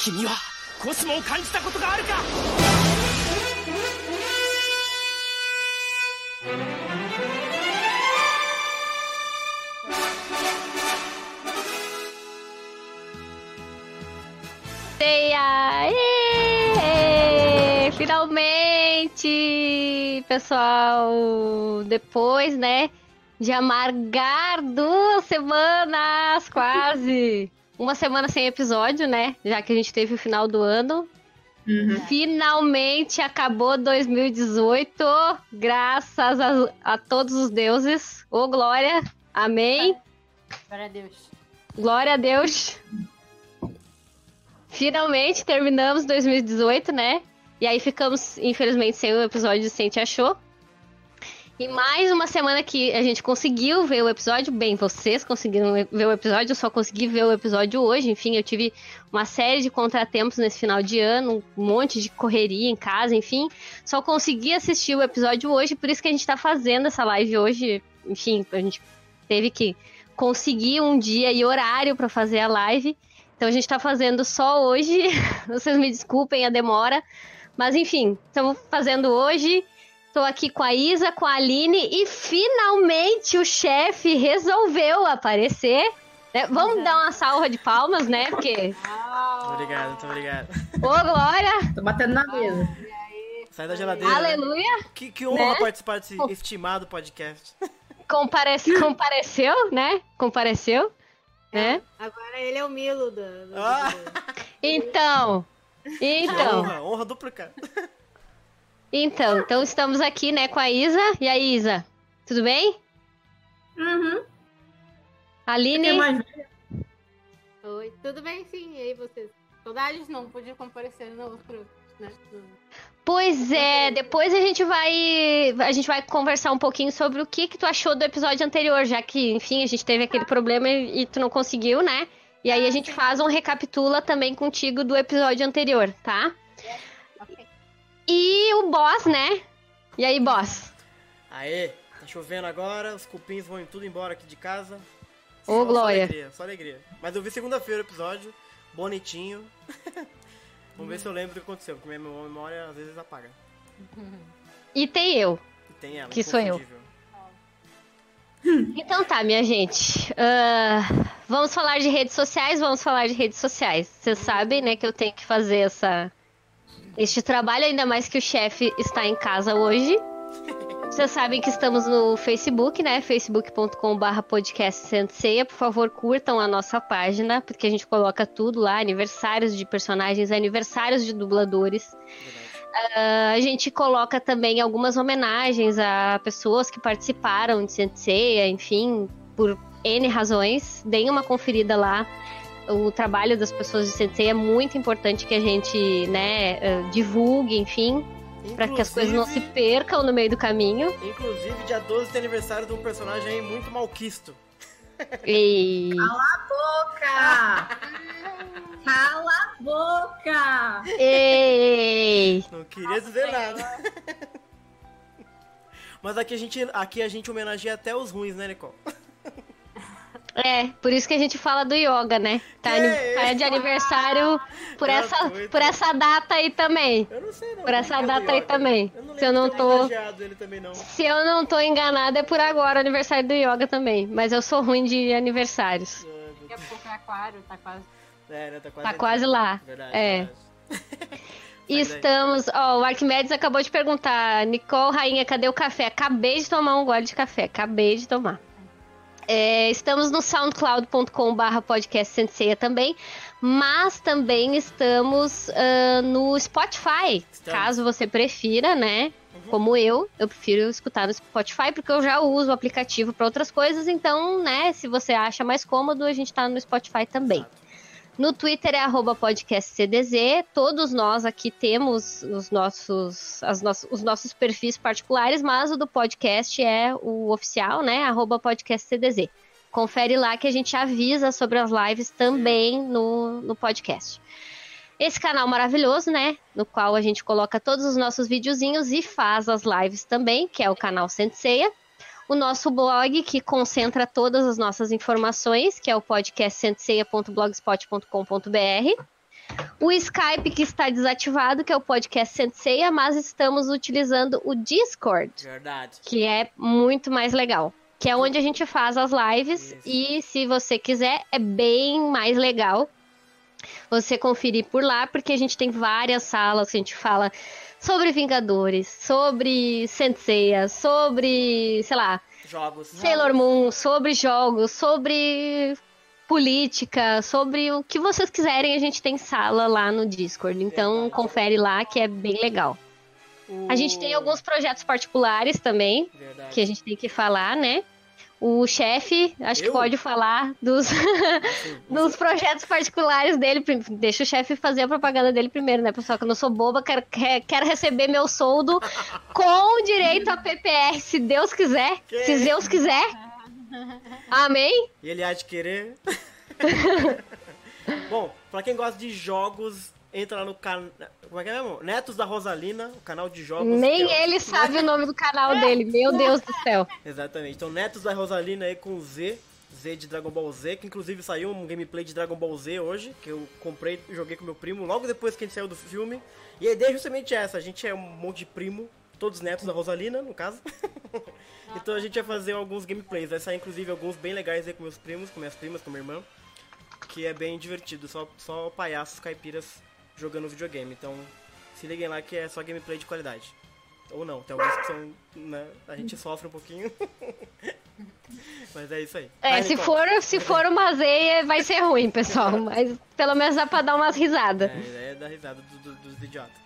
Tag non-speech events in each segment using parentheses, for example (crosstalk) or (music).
君はコスモを感じたことがあるか Seiya! Êêê! Finalmente, pessoal, depois, né, de amargar duas semanas, quase. Uma semana sem episódio, né? Já que a gente teve o final do ano. Finalmente acabou 2018, graças a, a todos os deuses. Ô, glória! Amém! Glória a Deus. Glória a Deus! Finalmente terminamos 2018, né? E aí ficamos, infelizmente, sem o episódio de Sente Achou. E mais uma semana que a gente conseguiu ver o episódio. Bem, vocês conseguiram ver o episódio, eu só consegui ver o episódio hoje. Enfim, eu tive uma série de contratempos nesse final de ano, um monte de correria em casa, enfim. Só consegui assistir o episódio hoje, por isso que a gente tá fazendo essa live hoje. Enfim, a gente teve que conseguir um dia e horário para fazer a live. Então a gente tá fazendo só hoje. (laughs) Vocês me desculpem a demora. Mas enfim, estamos fazendo hoje. Tô aqui com a Isa, com a Aline e finalmente o chefe resolveu aparecer. né? Vamos dar uma salva de palmas, né? (laughs) Porque. Muito obrigado, muito obrigado. Ô, Glória! Tô batendo na mesa. Sai da geladeira. né? Aleluia! Que, que honra Né? participar desse estimado podcast. Comparece, (laughs) compareceu, né? Compareceu. Né? Agora ele é o Milo do. do- Ah. Então. Então. Honra, honra duplicada. Então, então estamos aqui, né, com a Isa. E aí, Isa? Tudo bem? Uhum. Aline? Mais... Oi, tudo bem sim, e aí vocês? Saudades não, podia comparecer no outro, né? no- Pois é, depois a gente vai a gente vai conversar um pouquinho sobre o que que tu achou do episódio anterior, já que, enfim, a gente teve aquele problema e, e tu não conseguiu, né? E aí a gente faz um recapitula também contigo do episódio anterior, tá? E o boss, né? E aí, boss? Aê, tá chovendo agora, os cupins vão tudo embora aqui de casa. Ô, Só- Glória. Só alegria, só alegria. Mas eu vi segunda-feira o episódio, bonitinho. (laughs) Vamos ver se eu lembro do que aconteceu, porque minha memória às vezes apaga. E tem eu. E tem ela, Que sou eu. Então tá, minha gente. Ah, vamos falar de redes sociais, vamos falar de redes sociais. Vocês sabem, né, que eu tenho que fazer essa este trabalho, ainda mais que o chefe está em casa hoje. Vocês sabem que estamos no Facebook, né? facebook.com.br podcast. Por favor, curtam a nossa página, porque a gente coloca tudo lá, aniversários de personagens, aniversários de dubladores. Ah, a gente coloca também algumas homenagens a pessoas que participaram de Senseiya, enfim, por N razões. Deem uma conferida lá. O trabalho das pessoas de Sensei é muito importante que a gente, né, eh, divulgue, enfim, para que as coisas não se percam no meio do caminho. Inclusive, dia 12 tem aniversário de um personagem aí muito malquisto. E Boca! (laughs) Cala a boca! Ei! Não queria dizer nada. (laughs) Mas aqui a gente, aqui a gente homenageia até os ruins, né, Nicole? É, por isso que a gente fala do yoga, né? Tá, tá de aniversário por essa, por essa data aí também. Eu não sei não. Por essa o data aí também. Eu não Se eu não tô- também não. Se eu não tô enganada, é por agora o aniversário do yoga também. Mas eu sou ruim de aniversários. Daqui a pouco é aquário, tá quase. É, né, tá quase, Tá quase lá. Verdade, É. verdade. (laughs) Estamos. Ó, o Arquimedes acabou de perguntar: Nicole, rainha, cadê o café? Acabei de tomar um gole de café. Acabei de tomar. É, estamos no soundcloud.com/barra podcast Senseia também, mas também estamos ah, no Spotify, Estamos. caso você prefira, né? Como eu, eu prefiro escutar no Spotify porque eu já uso o aplicativo para outras coisas, então, né, se você acha mais cômodo, a gente tá no Spotify também. Exato. No Twitter é arroba podcastcdz. Todos nós aqui temos os nossos, as nossas- os nossos perfis particulares, mas o do podcast é o oficial, né? Arroba podcastcdz. Confere lá que a gente avisa sobre as lives também no, no podcast. Esse canal maravilhoso, né? No qual a gente coloca todos os nossos videozinhos e faz as lives também, que é o canal Senseia o nosso blog, que concentra todas as nossas informações, que é o podcastsenseia.blogspot.com.br. O Skype, que está desativado, que é o podcast Senseia, mas estamos utilizando o Discord, Verdade. que é muito mais legal. Que é onde a gente faz as lives Isso. e, se você quiser, é bem mais legal. Você conferir por lá, porque a gente tem várias salas que a gente fala sobre Vingadores, sobre Senseiya, sobre, sei lá, Jogos. Sailor Moon, sobre jogos, sobre política, sobre o que vocês quiserem, a gente tem sala lá no Discord. Então Verdade. confere lá que é bem legal. A gente tem alguns projetos particulares também, Verdade. que a gente tem que falar, né? O chefe, acho que Eu? pode falar dos, (laughs) dos projetos particulares dele. Deixa o chefe fazer a propaganda dele primeiro, né, pessoal? Que eu não sou boba, quero, quero- quero receber meu soldo (laughs) com direito a PPR, se Deus quiser. Que? Se Deus quiser. Amém? E ele há de querer. (laughs) Bom, pra quem gosta de jogos, entra lá no canal. Como é que é mesmo? Netos da Rosalina, o canal de jogos. Nem é- ele (laughs) sabe o nome do canal dele. Meu Deus do céu. Exatamente. Então, Netos da Rosalina aí com Z. Z de Dragon Ball Z, que inclusive saiu um gameplay de Dragon Ball Z hoje, que eu comprei e joguei com meu primo logo depois que a gente saiu do filme. E a ideia é justamente essa, a gente é um monte de primo, todos netos da Rosalina, no caso. (laughs) então a gente vai fazer alguns gameplays, vai sair inclusive alguns bem legais aí com meus primos, com minhas primas, com minha irmã, que é bem divertido, só, só palhaços caipiras jogando videogame. Então se liguem lá que é só gameplay de qualidade. Ou não, tem alguns que são, né, a gente sofre um pouquinho. (laughs) Mas é isso aí. É, se Nicole. for, se for uma zeia, vai ser ruim, pessoal. (laughs) Mas pelo menos dá pra dar umas risadas. É, a ideia é dar risada do- do- dos idiotas.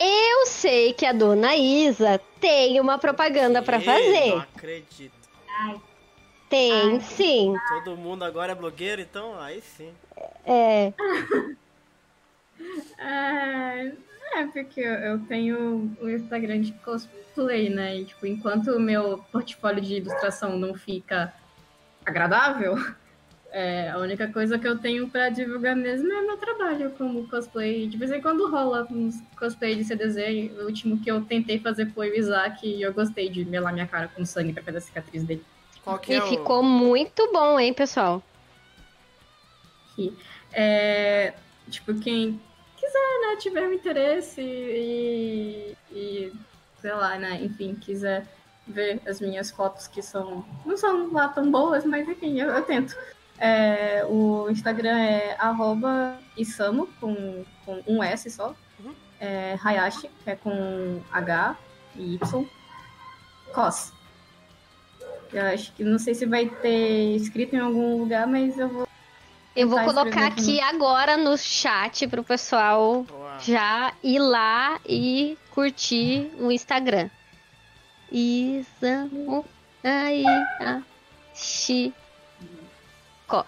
Eu sei que a dona Isa tem uma propaganda pra Ih, fazer. Não acredito. Tem, sim. Todo mundo agora é blogueiro, então aí sim. É. (laughs) É, é, porque eu- eu tenho o Instagram de cosplay, né? E, tipo, enquanto o meu portfólio de ilustração não fica agradável, (laughs) é, a única coisa que eu tenho pra divulgar mesmo é meu trabalho como cosplay. De vez em quando rola uns cosplay de CDZ. O último que eu tentei fazer foi o Isaac e eu gostei de melar minha cara com sangue pra fazer a cicatriz dele. Qual que E é o... ficou muito bom, hein, pessoal? é, tipo, quem quiser, né, tiver um interesse e, e, sei lá, né, enfim, quiser ver as minhas fotos que são, não são lá tão boas, mas enfim, eu, eu tento. É, o Instagram é arroba Isamo, com, com um S só. Uhum. É, Hayashi, que é com H e Y. Cos. Eu acho que não sei se vai ter escrito em algum lugar, mas eu vou Eu vou Tá colocar aqui agora no chat pro pessoal Boa. já ir lá e curtir o Instagram. Isamu aí a shi cos.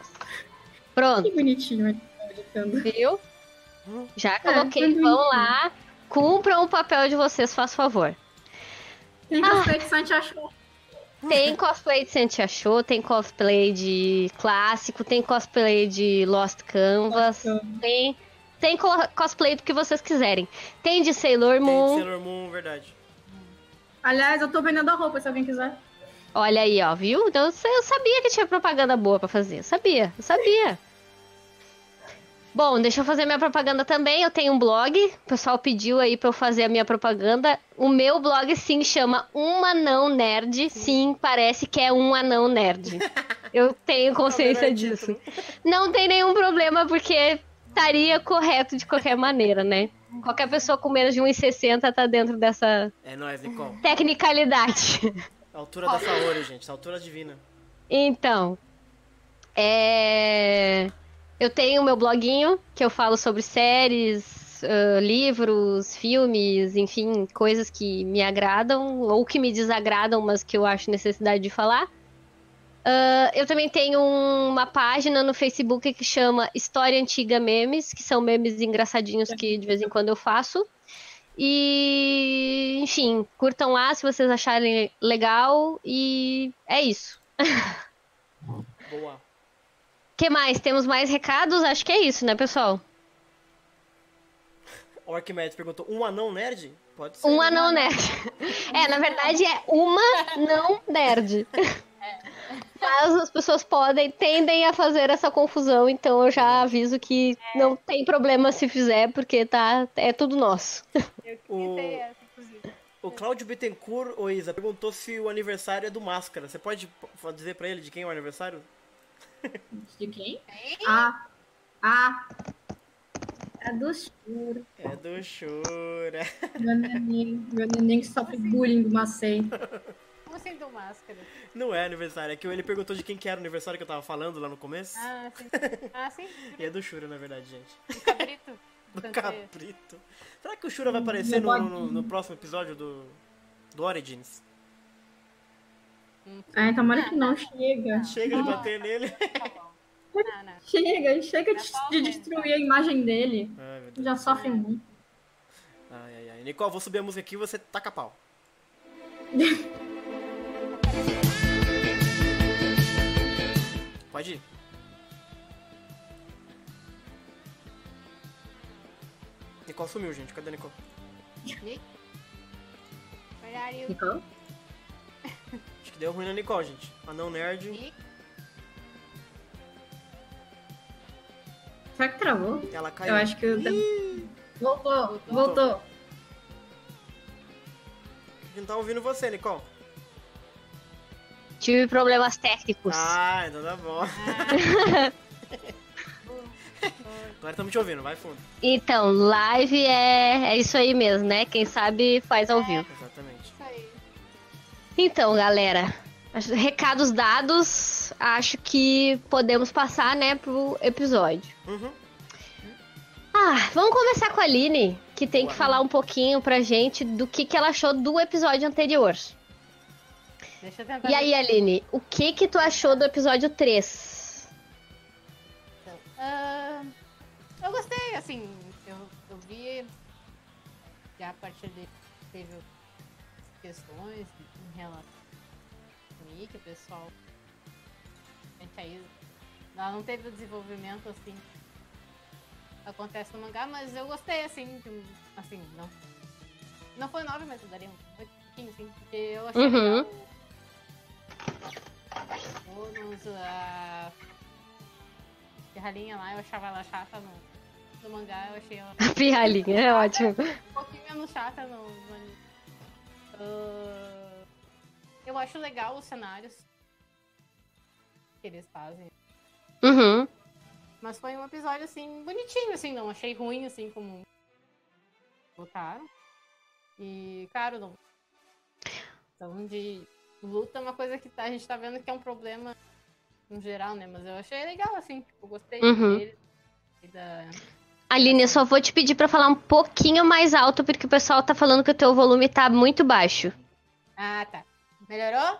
Pronto, Que bonitinho tá viu? Já coloquei. tudo Vão lá, cumpram o papel de vocês, faz favor. Tem cosplay que Santi achou. Tem cosplay de Santia Show, tem cosplay de clássico, tem cosplay de Lost Canvas, tem, tem co- cosplay do que vocês quiserem. Tem de Sailor Tem Moon. Sailor Moon, verdade. Aliás, eu tô vendendo a roupa, se alguém quiser. Olha aí, ó, viu? Então, eu sabia que tinha propaganda boa pra fazer. Eu sabia, eu sabia. Bom, deixa eu fazer minha propaganda também. Eu tenho um blog. O pessoal pediu aí pra eu fazer a minha propaganda. O meu blog, sim, chama Um Anão Nerd. Sim, parece que é um anão nerd. (laughs) Eu tenho consciência Melhor disso. Não tem nenhum problema, porque estaria correto de qualquer maneira, né? Qualquer pessoa com menos de 1,60 tá dentro dessa É nóis, Nicole. tecnicalidade. A altura da Saori, gente. A altura divina. Então, é... eu tenho meu bloguinho que eu falo sobre séries, ah, livros, filmes, enfim, coisas que me agradam ou que me desagradam, mas que eu acho necessidade de falar. Ah, eu também tenho uma página no Facebook que chama História Antiga Memes, que são memes engraçadinhos que de vez em quando eu faço. E, enfim, curtam lá se vocês acharem legal. E é isso. Boa. Que mais? Temos mais recados? Acho que é isso, né, pessoal? Orkmed perguntou, um anão nerd? Pode ser. Um anão nerd. (laughs) É, na verdade é uma não nerd. (laughs) Mas as pessoas podem, tendem a fazer essa confusão, então eu já aviso que não tem problema se fizer, porque tá, é tudo nosso. O, essa, inclusive. o Cláudio Bittencourt, ô Isa, perguntou se o aniversário é do Máscara. Você pode dizer pra ele de quem é o aniversário? (laughs) De quem? Ah, Ah, é do Shura. É do Shura. (laughs) Meu neném, meu neném que sofre bullying do Macei. Como assim do máscara? Não é aniversário, é que ele perguntou de quem que era o aniversário que eu tava falando lá no começo. Ah, sim. (laughs) Ah, sim. E é do Shura, na verdade, gente. Do cabrito. Do. Cabrito. Será que o Shura vai aparecer no, no- no próximo episódio do, do Origins? Ai, tomara que não, chega. Chega de bater nele. Tá bom. Não, não. Chega, chega de, de destruir a imagem dele. Ai. Já sofre muito. Ai, ai, ai. Nicole, vou subir a música aqui e você taca pau. Pode ir. Nicole sumiu, gente. Cadê a Nicole? Nicole? Que deu ruim na Nicole, gente. Anão nerd. Nick? Será que travou? Ela caiu. Eu acho que eu... Voltou, Voltou? voltou. A gente não tá ouvindo você, Nicole. Tive problemas técnicos. Ah, então tá bom. (laughs) Agora estamos te ouvindo, vai fundo. Então, live é, é isso aí mesmo, né? Quem sabe faz ao vivo. Exatamente. Então, galera, recados dados, acho que podemos passar, né, pro episódio. Uhum. Ah, vamos começar com a Aline, que tem que falar um pouquinho pra gente do que, que ela achou do episódio anterior. Deixa eu tentar. E aí, Aline, o que que tu achou do episódio 3? Ah, eu gostei, assim, eu, eu vi já a partir de teve questões ao Nick, o pessoal. Aí ela não teve o desenvolvimento assim acontece no mangá, mas eu gostei assim, de assim, não. Não foi nove, mas eu daria um pouquinho, assim, porque eu achei Uhum. bônus, a pirralhinha lá, eu achava ela chata no, no mangá, eu achei ela A (laughs) pirralhinha, é ótimo. um pouquinho menos chata no, no anime. Eu acho legal os cenários que eles fazem. Uhum. Mas foi um episódio, assim, bonitinho, assim, não achei ruim, assim, como botaram. E, claro, não. Então, de luta é uma coisa que tá- a gente tá vendo que é um problema no geral, né? Mas eu achei legal, assim, tipo, gostei Uhum. dele. Da... Aline, eu só vou te pedir pra falar um pouquinho mais alto, porque o pessoal tá falando que o teu volume tá muito baixo. Ah, tá. Melhorou?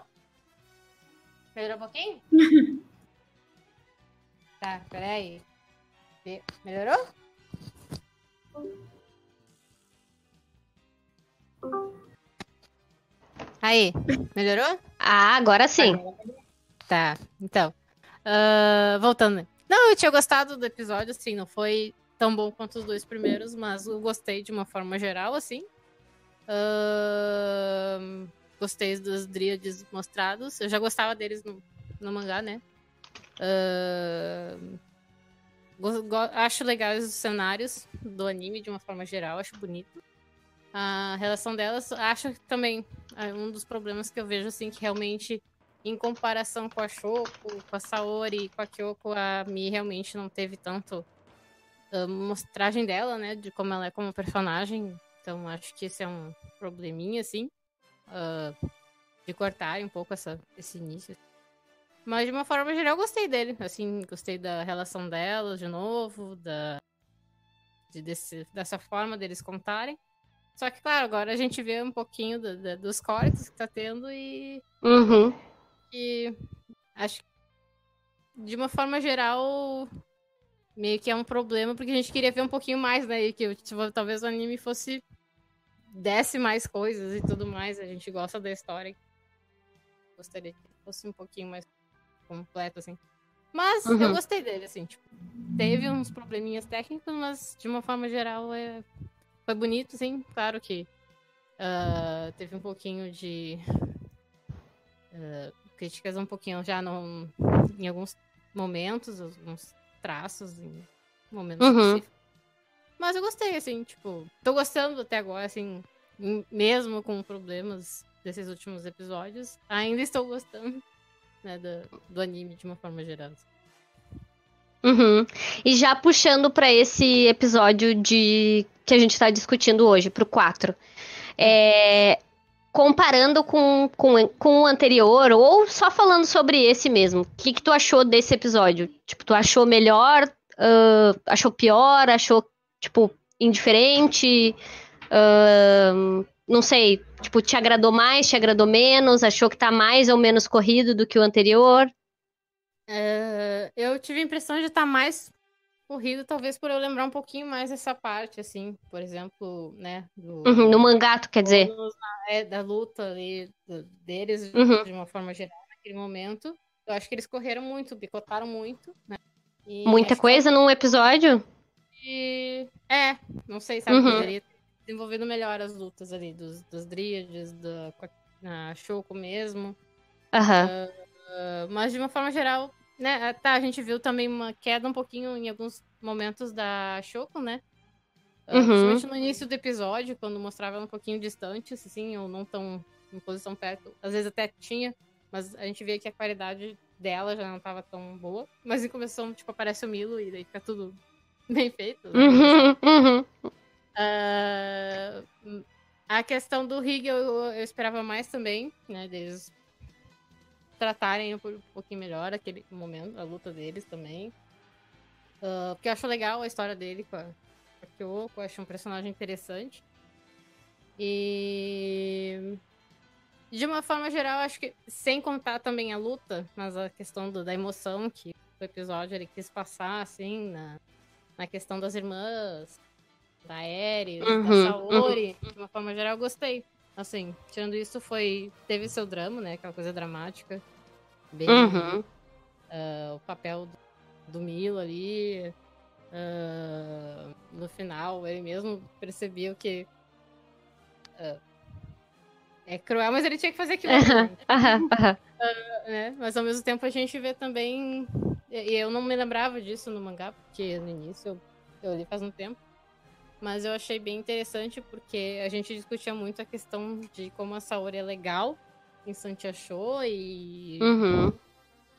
Melhorou um pouquinho? (laughs) tá, peraí. Me- Melhorou? Aí, melhorou? Ah, agora sim. Tá, então. ah, voltando. Não, eu tinha gostado do episódio, assim, não foi tão bom quanto os dois primeiros, mas eu gostei de uma forma geral, assim. Ahn, gostei dos dríades mostrados. Eu já gostava deles no, no mangá, né? Ahn, go- go- acho legais os cenários do anime de uma forma geral, acho bonito. A relação delas, acho que também é um dos problemas que eu vejo, assim, que realmente em comparação com a Shoko, com a Saori, com a Kyoko, a Mi realmente não teve tanto ah, mostragem dela, né? De como ela é como personagem. Então acho que esse é um probleminha, assim. Ah, de cortar um pouco essa, esse início. Mas de uma forma geral, eu gostei dele. Assim, gostei da relação delas de novo, da, de desse, dessa forma deles contarem. Só que, claro, agora a gente vê um pouquinho do- do- dos cortes que tá tendo e Uhum. que acho que de uma forma geral meio que é um problema porque a gente queria ver um pouquinho mais, né? E que tipo, talvez o anime fosse desse mais coisas e tudo mais. A gente gosta da história. Gostaria que fosse um pouquinho mais completo, assim. Mas eu Uhum. gostei dele, assim, tipo, teve uns probleminhas técnicos, mas de uma forma geral é... foi bonito, sim. Claro que ah, teve um pouquinho de críticas um pouquinho já no, em alguns momentos, alguns traços, em momentos Uhum. específicos. Mas eu gostei, assim, tipo, tô gostando até agora, assim, mesmo com problemas desses últimos episódios, ainda estou gostando, né, do, do anime de uma forma geral. Uhum. E já puxando pra esse episódio de que a gente tá discutindo hoje, pro 4. É, comparando com, com, com o anterior, ou só falando sobre esse mesmo, o que, que tu achou desse episódio? Tipo, tu achou melhor? ah, achou pior? Achou, tipo, indiferente? Ah, não sei, tipo, te agradou mais, te agradou menos? Achou que tá mais ou menos corrido do que o anterior? É, eu tive a impressão de estar mais corrido, talvez por eu lembrar um pouquinho mais dessa parte, assim, por exemplo, né, do, Uhum, no mangá, tu quer dizer? é, da luta ali do- deles Uhum. de uma forma geral naquele momento. Eu acho que eles correram muito, picotaram muito, né? E Muita acho que coisa num episódio? É, não sei, sabe? Uhum. Poderia ter desenvolvido melhor as lutas ali, dos, dos Dríades, da na Shoko mesmo. Aham. Ah, mas de uma forma geral, né? ah, Tá, a gente viu também uma queda um pouquinho em alguns momentos da Shoko, né? Ah, Uhum. Principalmente no início do episódio, quando mostrava ela um pouquinho distante, assim, ou não tão em posição perto. Às vezes até tinha, mas a gente via que a qualidade dela já não tava tão boa. Mas em começou, tipo, aparece o Milo e daí fica tudo bem feito. né? Uhum, uhum. Ah, a questão do Rig eu, eu esperava mais também, né? Deles tratarem um po- um pouquinho melhor aquele momento, a luta deles também. Ah, porque eu acho legal a história dele com a, com a Kyoko, eu acho um personagem interessante. E. De uma forma geral, acho que sem contar também a luta, mas a questão do- da emoção que o episódio ele quis passar, assim, na, na questão das irmãs, da Ares, Uhum, da Saori, de uma forma geral, eu gostei. Assim, tirando isso, foi. Teve seu drama, né? Aquela coisa dramática. Bem. Uhum. ah, o papel do, do Milo ali. ah, no final, ele mesmo percebeu que. ah, é cruel, mas ele tinha que fazer aquilo. (laughs) né? Mas ao mesmo tempo a gente vê também. E eu não me lembrava disso no mangá, porque no início eu, eu li faz um tempo. Mas eu achei bem interessante porque a gente discutia muito a questão de como a Saori é legal em Santi achou e Uhum.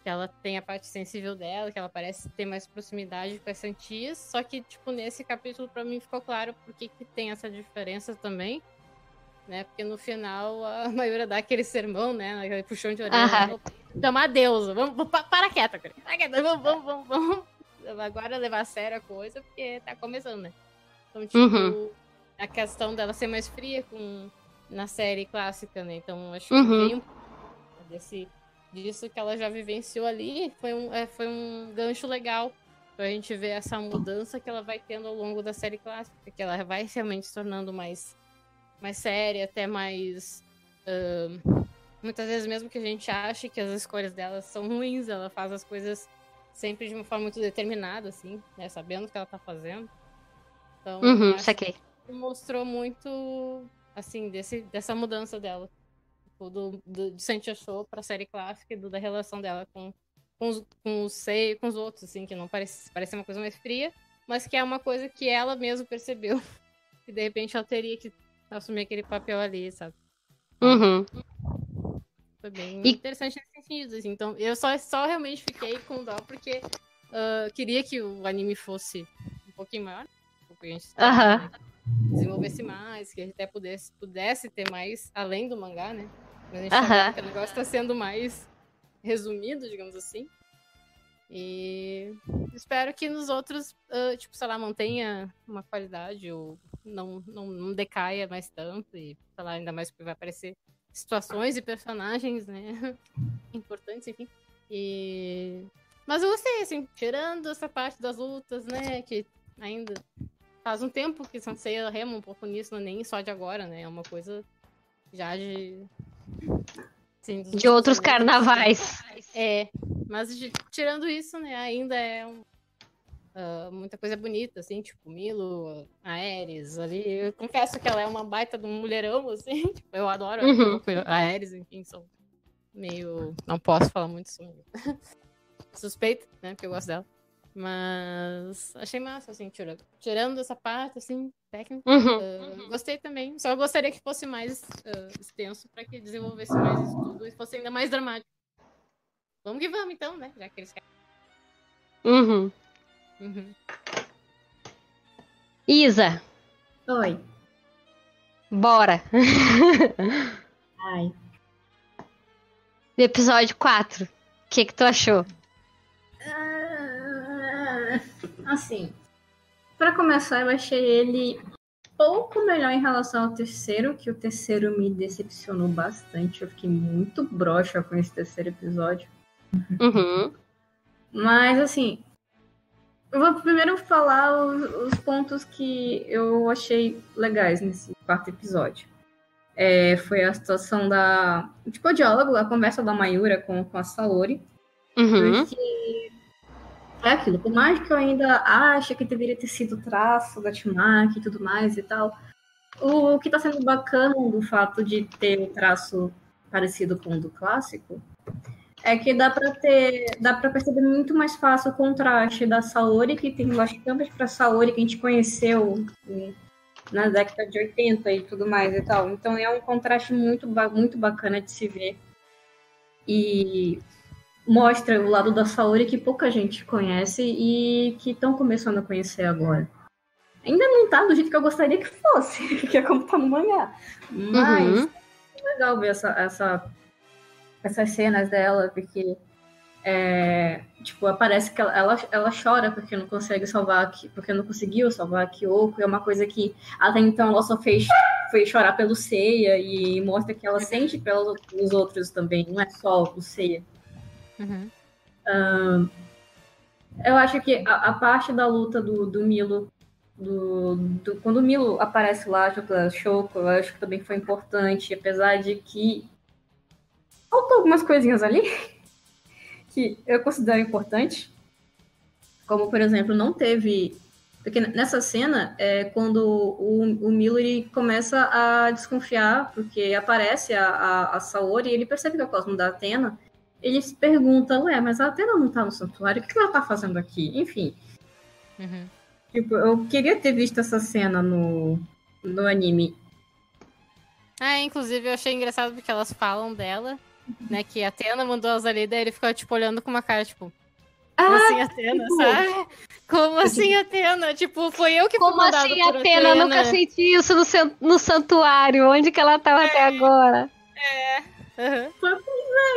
que ela tem a parte sensível dela, que ela parece ter mais proximidade com as Santias. Só que, tipo, nesse capítulo, pra mim, ficou claro por que que tem essa diferença também. Né? Porque no final a (laughs) maioria dá aquele sermão, né? Aquele puxão de orelha. Aham. Chamar deusa. Vamos, vamos- pa- para quieta, cara. Vamos, vamos, vamos, vamos. Agora levar a sério a coisa, porque tá começando, né? Então, tipo, Uhum. a questão dela ser mais fria com, na série clássica, né? Então, acho que Uhum. veio um pouco desse, disso que ela já vivenciou ali. Foi um, é, foi um gancho legal pra gente ver essa mudança que ela vai tendo ao longo da série clássica, que ela vai realmente se tornando mais, mais séria, até mais. ahn, muitas vezes, mesmo que a gente ache que as escolhas dela são ruins, ela faz as coisas sempre de uma forma muito determinada, assim, né? Sabendo o que ela tá fazendo. Então, Uhum, saquei. que mostrou muito, assim, desse, dessa mudança dela. Tipo, do, do, de Santia Show pra série clássica e do, da relação dela com, com, os, com os sei, com os outros, assim, que não parece, parece uma coisa mais fria, mas que é uma coisa que ela mesma percebeu. (laughs) Que de repente ela teria que assumir aquele papel ali, sabe? Uhum. Foi bem E- interessante nesse sentido, assim. Então, eu só, só realmente fiquei com dó porque ah, queria que o anime fosse um pouquinho maior. Porque a gente Aham. né, desenvolvesse mais, que a gente até pudesse, pudesse ter mais além do mangá, né? Mas a gente Aham. vendo que o negócio tá sendo mais resumido, digamos assim. E espero que nos outros, ah, tipo, sei lá, mantenha uma qualidade ou não, não, não decaia mais tanto. E, sei lá, ainda mais porque vai aparecer situações e personagens, né? (laughs) Importantes, enfim. E... Mas eu gostei, assim, tirando essa parte das lutas, né? Que ainda faz um tempo que Sansei rema um pouco nisso, não é nem só de agora, né? É uma coisa já de. assim, De outros carnavais. É, mas de- tirando isso, né, ainda é um- ah, muita coisa bonita, assim, tipo Milo, a Ares ali. Eu confesso que ela é uma baita de um mulherão, (laughs) assim, tipo, eu adoro Uhum. a Ares, enfim, sou meio. Não posso falar muito sobre. (laughs) Suspeito, né, porque eu gosto dela. Mas achei massa, assim, tirando, tirando essa parte, assim, técnica. Uhum. ah, Gostei também. Só gostaria que fosse mais ah, extenso para que desenvolvesse mais isso tudo e fosse ainda mais dramático. Vamos que vamos, então, né? Já que eles querem. Uhum. Uhum. Isa, Oi. bora. (laughs) Ai. Episódio 4. O que que tu achou? Ah, Assim, pra começar, eu achei ele pouco melhor em relação ao terceiro, que o terceiro me decepcionou bastante. Eu fiquei muito broxa com esse terceiro episódio. Uhum. Mas, assim, eu vou primeiro falar os, os pontos que eu achei legais nesse quarto episódio. É, foi a situação da. Tipo, o diálogo, a conversa da Mayura com, com a Saori. Uhum. Porque é aquilo, por mais que eu ainda ache que deveria ter sido o traço da Timaki e tudo mais e tal, o que tá sendo bacana do fato de ter o traço parecido com o do clássico é que dá pra ter, dá para perceber muito mais fácil o contraste da Saori, que tem bastante pra Saori que a gente conheceu na década de 80 e tudo mais e tal. Então é um contraste muito, muito bacana de se ver. E mostra o lado da Saori que pouca gente conhece e que estão começando a conhecer agora. Ainda não tá do jeito que eu gostaria que fosse, (laughs) que é como tá no mangá. Mas Uhum. é legal ver essa, essa, essas cenas dela, porque é, tipo, aparece que ela, ela, ela chora porque não consegue salvar a porque não conseguiu salvar a Kyoko, é uma coisa que até então ela só fez foi chorar pelo Seiya e mostra que ela sente pelos os outros também, não é só o Seiya. Uhum. Eu acho que a, a parte da luta do, do Milo, do, do- quando o Milo aparece lá junto da Shoko, eu acho que também foi importante, apesar de que faltou algumas coisinhas ali (laughs) que eu considero importantes. Como, por exemplo, não teve. Porque nessa cena é quando o, o Milo ele começa a desconfiar, porque aparece a, a, a Saori e ele percebe que é o Cosmo da Atena. Ele se pergunta, ué, mas a Atena não tá no santuário, o que ela tá fazendo aqui? Enfim, Uhum. tipo, eu queria ter visto essa cena no, no anime. Ah, inclusive eu achei engraçado porque elas falam dela, né? Que a Atena mandou elas ali, daí ele ficou, tipo, olhando com uma cara, tipo, como Ah, assim Atena, sabe? Como assim Atena? Tipo, foi eu que fui Como assim, Atena? Eu nunca senti isso no, no santuário. Onde que ela tava até agora? Aham.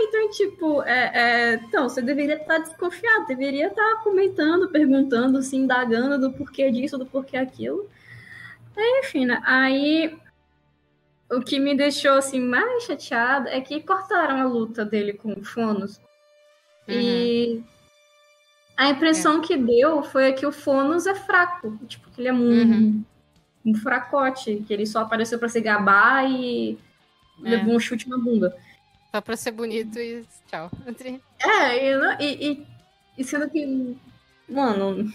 Então, tipo, é, é, então, você deveria estar desconfiado, deveria estar comentando, perguntando, se indagando do porquê disso, do porquê aquilo. Aí, enfim, né? Aí o que me deixou assim mais chateada é que cortaram a luta dele com o Fonos. E a impressão que deu foi que o Fonos é fraco, tipo, que ele é um, Uhum. um fracote, que ele só apareceu pra se gabar e É. levou um chute na bunda. Só pra ser bonito e tchau. (laughs) É, e, e, e- e sendo que, mano,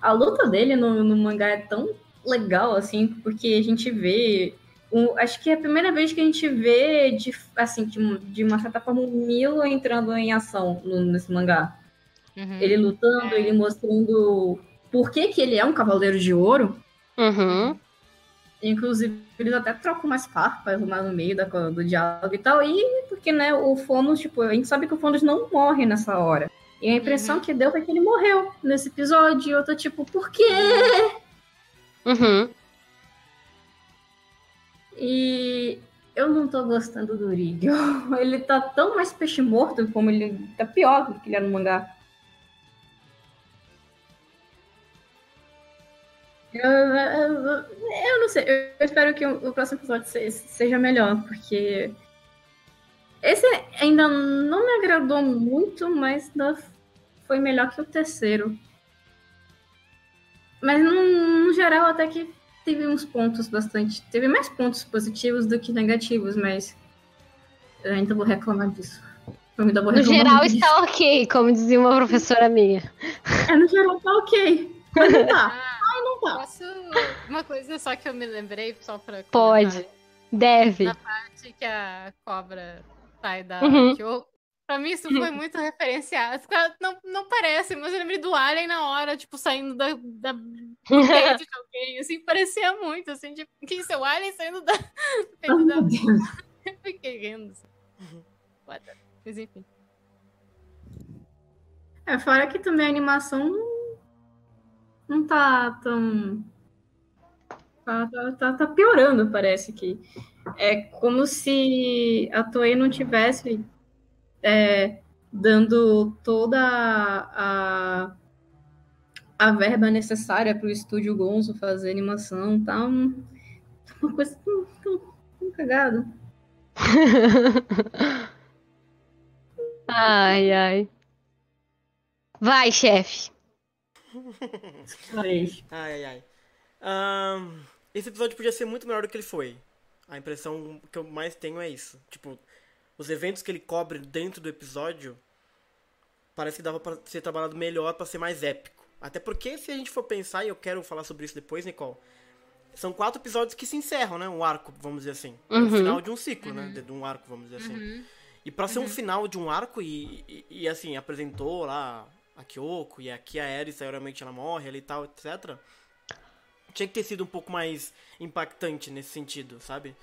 a luta dele no, no mangá é tão legal, assim, porque a gente vê. O- acho que é a primeira vez que a gente vê, de, assim, de, de uma certa forma, o Milo entrando em ação no- nesse mangá. Uhum. Ele lutando, ele mostrando por que, que ele é um cavaleiro de ouro. Uhum. Inclusive, eles até trocam umas farpas lá no meio da, do diálogo e tal. E porque, né, o Fonos, tipo, a gente sabe que o Fonos não morre nessa hora. E a impressão que deu foi que ele morreu nesse episódio. E eu tô tipo, por quê? Uhum. E eu não tô gostando do Urigo. (laughs) Ele tá tão mais peixe morto como ele tá pior do que ele é no mangá. Eu, eu, eu não sei, eu espero que o, próximo episódio se- seja melhor, porque esse ainda não me agradou muito, mas foi melhor que o terceiro. Mas no, no geral até que teve uns pontos bastante. Teve mais pontos positivos do que negativos, mas eu ainda vou reclamar disso. Eu ainda vou No reclamar geral disso. está ok, como dizia uma professora minha. É, no geral tá ok. Mas não tá. (laughs) Ai, não tá. Posso. Uma coisa só que eu me lembrei, só pra. Pode. comentar. Deve. Na parte que a cobra sai da Uhum. Kyo. Pra mim, isso foi muito referenciado. Fica- Não, não parece, mas eu lembrei do Alien na hora, tipo, saindo da, da peito de alguém. Assim, parecia muito, assim, tipo, que isso é o Alien saindo da, (laughs) peito da. Deus. (laughs) Eu fiquei rindo. assim. The- Mas enfim. É, fora que também a animação não, não tá tão. Tá, tá, tá, tá piorando, parece que. É como se a Toei não tivesse é, dando toda a, a verba necessária para o estúdio Gonzo fazer animação. Tá um- uma coisa tão, tão, tão cagada. (laughs) Ai, ai. Vai, chefe. Ai. Ai, ai, ai. Ahn, esse episódio podia ser muito melhor do que ele foi. A impressão que eu mais tenho é isso. Tipo, os eventos que ele cobre dentro do episódio parece que dava pra ser trabalhado melhor pra ser mais épico. Até porque se a gente for pensar, e eu quero falar sobre isso depois, Nicole, são quatro episódios que se encerram, né? Um arco, vamos dizer assim. É o Uhum. final de um ciclo, né? De, de um arco, vamos dizer assim. E pra ser um final de um arco e, e, e, assim, apresentou lá a Kyoko e aqui a Ares, aí realmente ela morre ali e tal, etc. Tinha que ter sido um pouco mais impactante nesse sentido, sabe?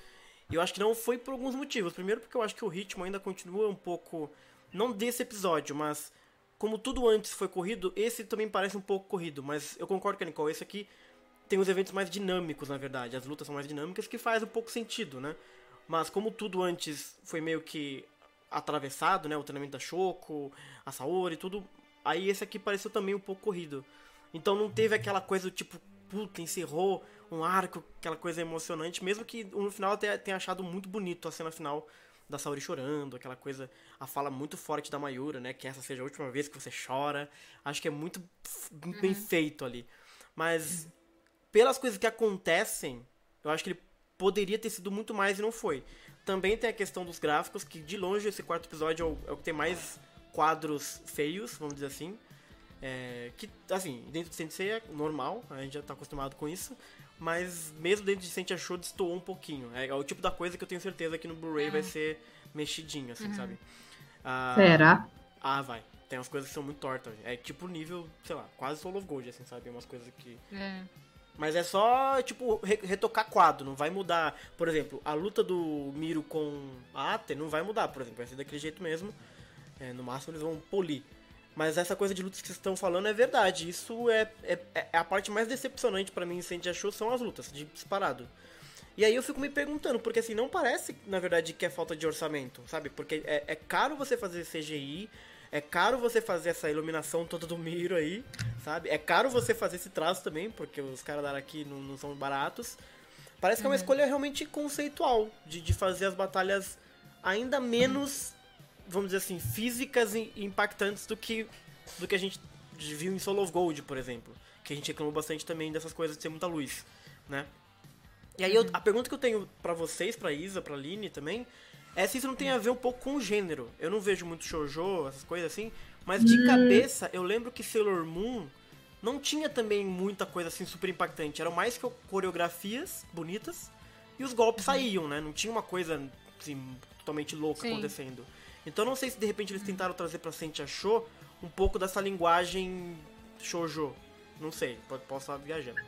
E eu acho que não foi por alguns motivos. Primeiro porque eu acho que o ritmo ainda continua um pouco. Não desse episódio, mas como tudo antes foi corrido, esse também parece um pouco corrido. Mas eu concordo com a Nicole, esse aqui tem os eventos mais dinâmicos, na verdade. As lutas são mais dinâmicas, que faz um pouco sentido, né? Mas como tudo antes foi meio que atravessado, né? O treinamento da Shoko, a Saori, tudo. Aí esse aqui pareceu também um pouco corrido. Então não teve aquela coisa do tipo, puta, encerrou um arco, aquela coisa emocionante. Mesmo que no final eu tenha, achado muito bonito a cena final da Saori chorando, aquela coisa, a fala muito forte da Mayura, né? Que essa seja a última vez que você chora. Acho que é muito f- bem feito ali. Mas pelas coisas que acontecem, eu acho que ele poderia ter sido muito mais e não foi. Também tem a questão dos gráficos, que de longe esse quarto episódio é o, é o que tem mais quadros feios, vamos dizer assim. É, que, assim, dentro de Sensei é normal, a gente já tá acostumado com isso. Mas mesmo dentro de Sensei Show destoou um pouquinho. É, é o tipo da coisa que eu tenho certeza que no Blu-ray vai ser mexidinho, assim, sabe? Ah, Será? ah, vai. Tem umas coisas que são muito tortas. É tipo nível, sei lá, quase Soul of Gold, assim, sabe? Umas coisas que. É. Mas é só, tipo, re- retocar quadro, não vai mudar. Por exemplo, a luta do Miro com a Ate não vai mudar, por exemplo, vai ser daquele jeito mesmo. É, no máximo eles vão polir. Mas essa coisa de lutas que vocês estão falando é verdade. Isso é, é, é a parte mais decepcionante pra mim em Sandy Show são as lutas, de disparado. E aí eu fico me perguntando, porque assim, não parece, na verdade, que é falta de orçamento, sabe? Porque é, é caro você fazer CGI, é caro você fazer essa iluminação toda do Miro aí, sabe? É caro você fazer esse traço também, porque os caras da aqui não, não são baratos. Parece que é uma escolha realmente conceitual, de, de fazer as batalhas ainda menos, vamos dizer assim, físicas e impactantes do que, do que a gente viu em Soul of Gold, por exemplo. Que a gente reclamou bastante também dessas coisas de ter muita luz, né? E aí eu- a pergunta que eu tenho pra vocês, pra Isa, pra Aline também, é se isso não tem a ver um pouco com o gênero. Eu não vejo muito shoujo, essas coisas assim, mas de cabeça eu lembro que Sailor Moon não tinha também muita coisa assim super impactante. Eram mais que coreografias bonitas e os golpes saíam, né? Não tinha uma coisa assim, totalmente louca Sim. acontecendo. Então não sei se de repente eles tentaram trazer pra Sentia Show um pouco dessa linguagem shoujo. Não sei, pode- posso estar viajando.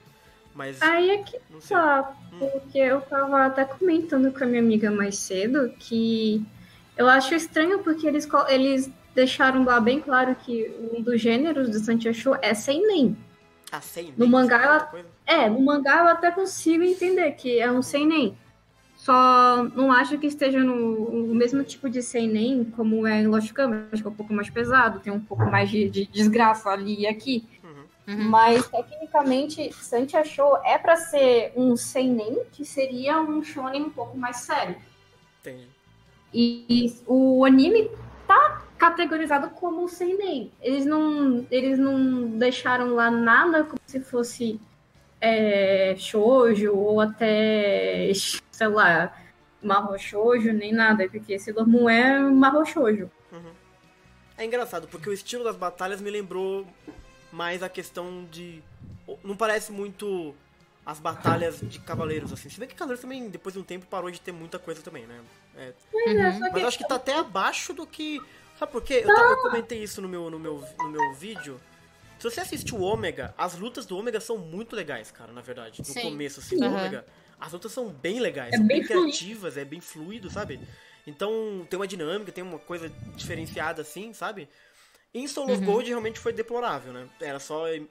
Mas Aí é que não sei. tá, porque eu tava até comentando com a minha amiga mais cedo que eu acho estranho porque eles, eles deixaram lá bem claro que um dos gêneros do Santia Show é seinen. Ah, sei, No nem mangá, sei, ela-. É, no mangá eu até consigo entender que é um seinen. Só não acho que esteja no, mesmo tipo de seinen como é em Lost Kamen. Acho que é um pouco mais pesado, tem um pouco mais de, de desgraça ali e aqui. Uhum. Mas, tecnicamente, Santia Show é pra ser um seinen, que seria um shonen um pouco mais sério. Entendi. E, e o anime tá categorizado como seinen. Eles não, eles não deixaram lá nada como se fosse é, shoujo ou até, sei lá, marro shoujo, nem nada, porque Sailor Moon é marro shoujo. É engraçado, porque o estilo das batalhas me lembrou mais a questão de. Não parece muito as batalhas de cavaleiros, assim. Se bem que Cavaleiros também, depois de um tempo, parou de ter muita coisa também, né? É, Pois é, só Mas eu acho que tá até abaixo do que. Sabe por quê? Eu, tava- eu comentei isso no meu, no, meu, no meu vídeo. Se você assistiu o Ômega, as lutas do Ômega são muito legais, cara, na verdade. No Sim. começo, assim, do Aham. Ômega. As lutas são bem legais, É são bem bem, fluido. criativas, é bem fluido, sabe? Então tem uma dinâmica, tem uma coisa diferenciada assim, sabe? Em Soul of Gold realmente foi deplorável, né? Era só im-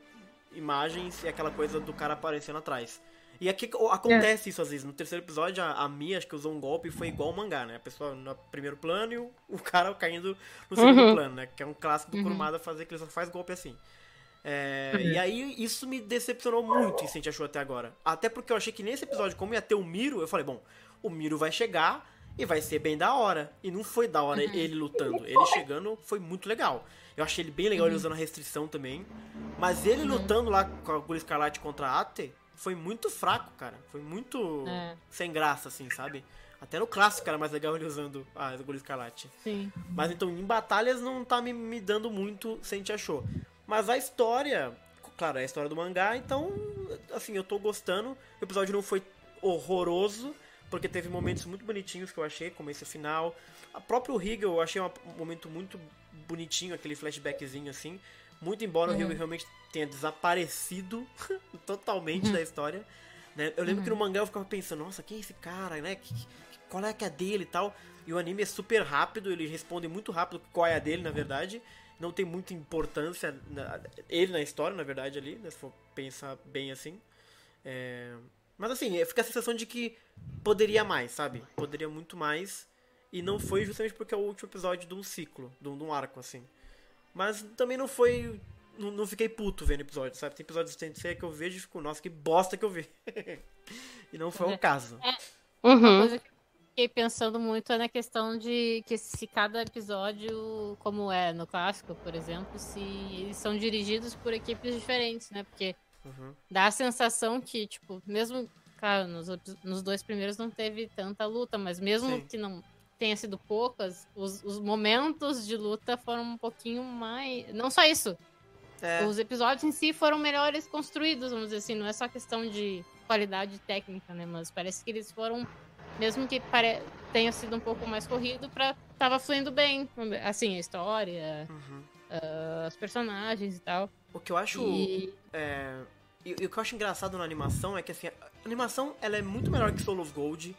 imagens e aquela coisa do cara aparecendo atrás. E aqui o- acontece isso às vezes. No terceiro episódio, a, a Mia, acho que usou um golpe e foi igual ao mangá, né? A pessoa no primeiro plano e o, o cara caindo no segundo Uhum. plano, né? Que é um clássico do Kurumada fazer que ele só faz golpe assim. É, E aí, isso me decepcionou muito em Sente Achou até agora. Até porque eu achei que nesse episódio, como ia ter o Miro, eu falei, bom, o Miro vai chegar e vai ser bem da hora. E não foi da hora ele lutando. Ele chegando foi muito legal. Eu achei ele bem legal ele usando a restrição também. Mas ele lutando lá com a Agulha Escarlate contra a Ate foi muito fraco, cara. Foi muito É. sem graça, assim, sabe? Até no clássico era mais legal ele usando a Agulha Escarlate. Sim. Mas então em batalhas não tá me, me dando muito Sente Achou. Mas a história, claro, é a história do mangá, então, assim, eu tô gostando. O episódio não foi horroroso, porque teve momentos muito bonitinhos que eu achei, como esse final. A próprio Higel eu achei um momento muito bonitinho, aquele flashbackzinho assim. Muito embora o Higel realmente tenha desaparecido (laughs) totalmente da história. né? Eu lembro que no mangá eu ficava pensando, nossa, quem é esse cara, né? Que- que- qual é que é a dele e tal. E o anime é super rápido, ele responde muito rápido qual é a dele, na verdade. Não tem muita importância na- ele na história, na verdade, ali, né, se for pensar bem assim. É, Mas assim, fica a sensação de que poderia mais, sabe? Poderia muito mais. E não foi justamente porque é o último episódio de um ciclo, de um, de um arco, assim. Mas também não foi. Não, não fiquei puto vendo episódio, sabe? Tem episódios de que eu vejo e fico, nossa, que bosta que eu vi. (laughs) e não foi o caso. Uma Uhum. coisa que fiquei pensando muito é na questão de que se cada episódio, como é no clássico, por exemplo, se eles são dirigidos por equipes diferentes, né? Porque Uhum. dá a sensação que, tipo, mesmo, claro, nos, nos dois primeiros não teve tanta luta, mas mesmo Sim. que não tenha sido poucas, os, os momentos de luta foram um pouquinho mais. Não só isso, É, os episódios em si foram melhores construídos, vamos dizer assim, não é só questão de qualidade técnica, né? Mas parece que eles foram, mesmo que pare... tenha sido um pouco mais corrido, pra... tava fluindo bem. Assim, a história, uhum. ah, os personagens e tal. O que eu acho. E... É, e, e o que eu acho engraçado na animação é que assim, a animação ela é muito melhor que Soul of Gold.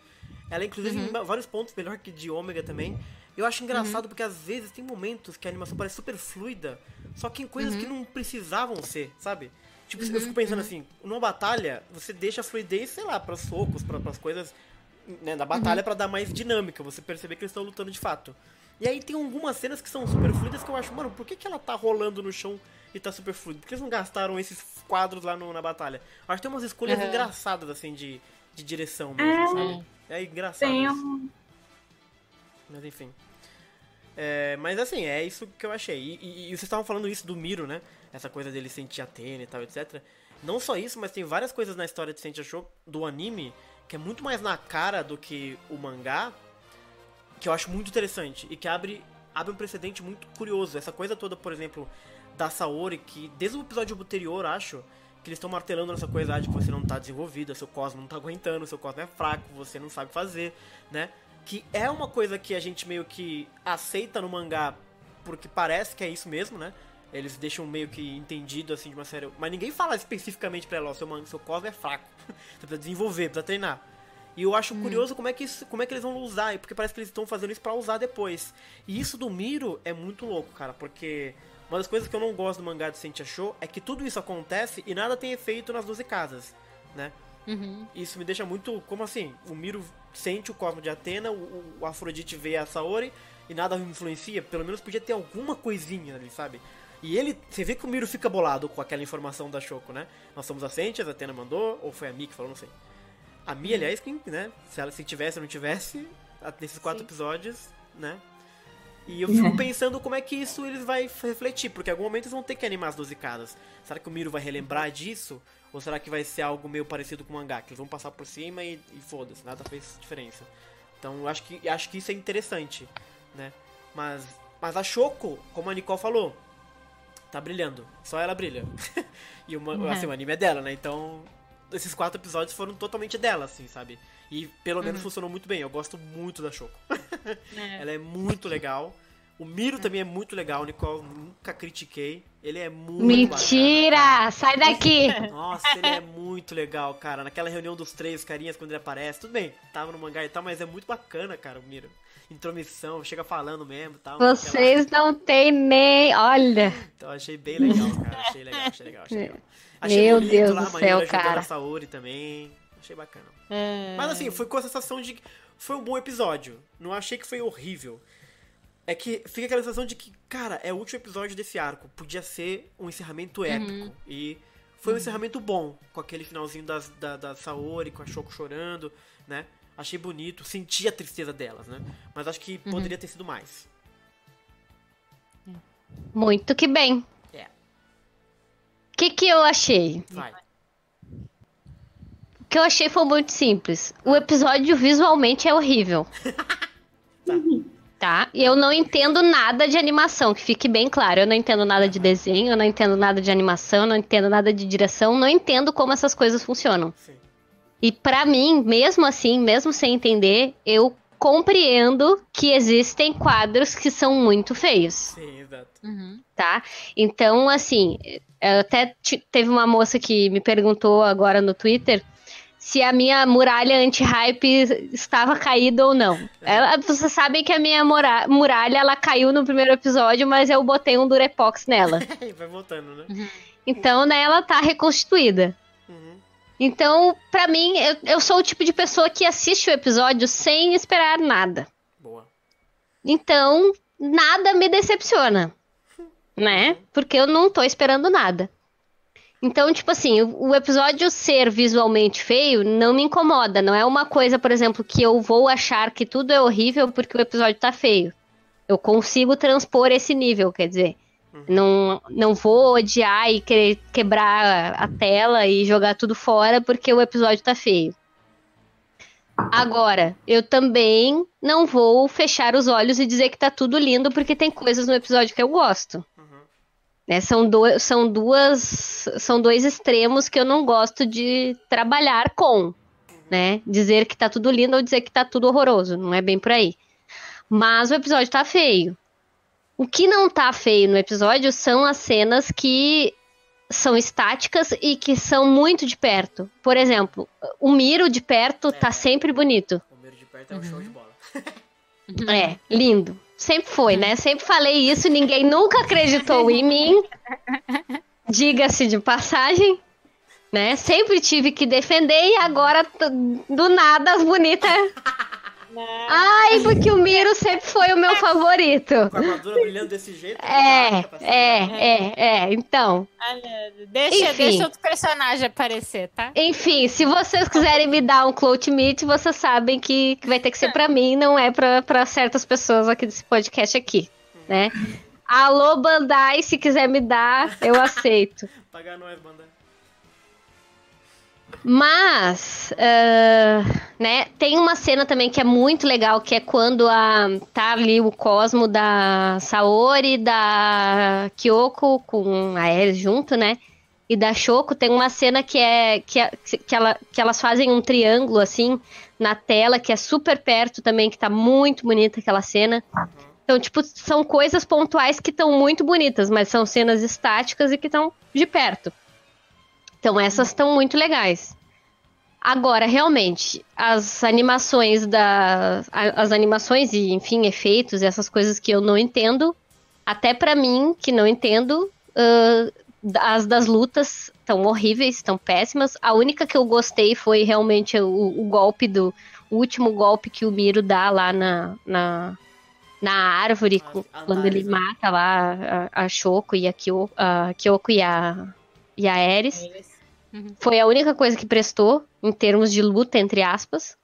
Ela é inclusive em vários pontos melhor que de Ômega também. Eu acho engraçado porque às vezes tem momentos que a animação parece super fluida, só que em coisas que não precisavam ser, sabe? Tipo, eu fico pensando assim, numa batalha, você deixa a fluidez, sei lá, para socos, para as coisas né, da batalha pra dar mais dinâmica, você perceber que eles estão lutando de fato. E aí tem algumas cenas que são super fluidas que eu acho, mano, por que, que ela tá rolando no chão e tá super fluido? Por que eles não gastaram esses quadros lá no- na batalha? Eu acho que tem umas escolhas Uhum. engraçadas, assim, de, de direção mesmo, sabe? É engraçado. Tem um. Mas enfim. É, mas assim, é isso que eu achei. E, e- e vocês estavam falando isso do Miro, né? Essa coisa dele sentir Atena e tal, etc. Não só isso, mas tem várias coisas na história de Sente Show do anime que é muito mais na cara do que o mangá, que eu acho muito interessante e que abre, abre um precedente muito curioso. Essa coisa toda, por exemplo, da Saori, que desde o episódio anterior, acho, que eles estão martelando nessa coisa ah, de que você não tá desenvolvida, seu cosmo não tá aguentando, seu cosmo é fraco, você não sabe fazer, né? Que é uma coisa que a gente meio que aceita no mangá, porque parece que é isso mesmo, né? Eles deixam meio que entendido assim de uma série. Mas ninguém fala especificamente pra ela, ó, seu, man- seu cosmo é fraco. (laughs) você precisa desenvolver, precisa treinar. E eu acho curioso como é, que isso, como é que eles vão usar, porque parece que eles estão fazendo isso pra usar depois. E isso do Miro é muito louco, cara, porque uma das coisas que eu não gosto do mangá de Sentia Show é que tudo isso acontece e nada tem efeito nas 12 casas, né? Uhum. Isso me deixa muito. Como assim? O Miro sente o cosmo de Atena, o, o Afrodite vê a Saori e nada influencia. Pelo menos podia ter alguma coisinha ali, sabe? E ele. Você vê que o Miro fica bolado com aquela informação da Shoko, né? Nós somos ascentes, a Atena mandou, ou foi a Mi que falou, não sei. A Mi, aliás, quem, né? Se ela se tivesse ou não tivesse, nesses quatro Sim. episódios, né? E eu fico pensando como é que isso eles vai refletir, porque em algum momento eles vão ter que animar as 12 casas. Será que o Miro vai relembrar disso? Ou será que vai ser algo meio parecido com o mangá? Que eles vão passar por cima e, e foda-se, nada fez diferença. Então eu acho que, acho que isso é interessante, né? Mas, mas a Shoko, como a Nicole falou, tá brilhando. Só ela brilha. (laughs) e o, ma- Uhum. assim, o anime é dela, né? Então esses quatro episódios foram totalmente dela, assim, sabe? E pelo menos funcionou muito bem. Eu gosto muito da Shoko. (laughs) É. Ela é muito legal. O Miro também é muito legal, Nicole. Nunca critiquei. Ele é muito Mentira! Sai daqui! bacana. (laughs) Nossa, ele é muito legal, cara. Naquela reunião dos três carinhas quando ele aparece. Tudo bem, tava no mangá e tal, mas é muito bacana, cara, o Miro. Intromissão, chega falando mesmo e tal. Vocês não tem nem. Olha. Então achei bem legal, cara. Achei legal, achei legal, achei legal. (laughs) Achei Meu bonito Deus lá, do céu, ajudando cara. a Saori também. Achei bacana. É. Mas assim, foi com a sensação de que foi um bom episódio. Não achei que foi horrível. É que fica aquela sensação de que, cara, é o último episódio desse arco. Podia ser um encerramento épico. E foi um encerramento bom. Com aquele finalzinho das, da, da Saori, com a Shoko chorando, né? Achei bonito. Senti a tristeza delas, né? Mas acho que poderia ter sido mais. Muito que bem. É. O que, que eu achei? Vai. O que eu achei foi muito simples. O episódio visualmente é horrível. (laughs) Tá? E eu não entendo nada de animação, que fique bem claro. Eu não entendo nada de desenho, eu não entendo nada de animação, eu não entendo nada de direção, não entendo como essas coisas funcionam. Sim. E pra mim, mesmo assim, mesmo sem entender, eu compreendo que existem quadros que são muito feios Sim, exato. Uhum. tá? Então, assim, eu até te- teve uma moça que me perguntou agora no Twitter se a minha muralha anti-hype estava caída ou não. Ela, vocês sabem que a minha mura- muralha, ela caiu no primeiro episódio, mas eu botei um Durepox nela. (laughs) Vai voltando, né? Então, né, ela tá reconstituída. Então, pra mim, eu, eu sou o tipo de pessoa que assiste o episódio sem esperar nada. Boa. Então, nada me decepciona, (laughs) né? Porque eu não tô esperando nada. Então, tipo assim, o o episódio ser visualmente feio não me incomoda. Não é uma coisa, por exemplo, que eu vou achar que tudo é horrível porque o episódio tá feio. Eu consigo transpor esse nível, quer dizer. Não, não vou odiar e querer quebrar a tela e jogar tudo fora porque o episódio tá feio. Agora, eu também não vou fechar os olhos e dizer que tá tudo lindo porque tem coisas no episódio que eu gosto. Né, são, do, são duas são dois extremos que eu não gosto de trabalhar com, né? Dizer que tá tudo lindo ou dizer que tá tudo horroroso, não é bem por aí. Mas o episódio tá feio. O que não tá feio no episódio são as cenas que são estáticas e que são muito de perto. Por exemplo, o Miro de perto tá sempre bonito. O Miro de perto é um show de bola. É, lindo. Sempre foi, né? Sempre falei isso, ninguém nunca acreditou em mim. Diga-se de passagem, né? Sempre tive que defender e agora, do nada, as bonitas. Ai, porque o Miro sempre foi o meu favorito. Com a armadura brilhando desse jeito. É, é, é, é. Então, deixa, Enfim. deixa outro personagem aparecer, tá? enfim, se vocês quiserem me dar um clout meet, vocês sabem que, que vai ter que ser pra mim, não é pra, pra certas pessoas aqui desse podcast aqui, né? Alô, Bandai, se quiser me dar, eu aceito. Pagar nós, banda. Mas, ah, né, tem uma cena também que é muito legal, que é quando a, tá ali o Cosmo da Saori, da Kyoko com a Ares junto, né? E da Shoko, tem uma cena que é que, é- que, ela, que elas fazem um triângulo assim na tela, que é super perto também, que tá muito bonita aquela cena. Então, tipo, são coisas pontuais que estão muito bonitas, mas são cenas estáticas e que estão de perto. Então essas estão muito legais. Agora, realmente, as animações da. a- As animações e, enfim, efeitos, essas coisas que eu não entendo, até pra mim, que não entendo, ãh, as das lutas estão horríveis, estão péssimas. A única que eu gostei foi realmente o, o golpe do. O último golpe que o Miro dá lá na, na, na árvore, com- as quando ele árvores, né? mata lá a, a Shoko e a Kyoko, a Kyoko e a, e a Ares. Foi a única coisa que prestou em termos de luta, entre aspas.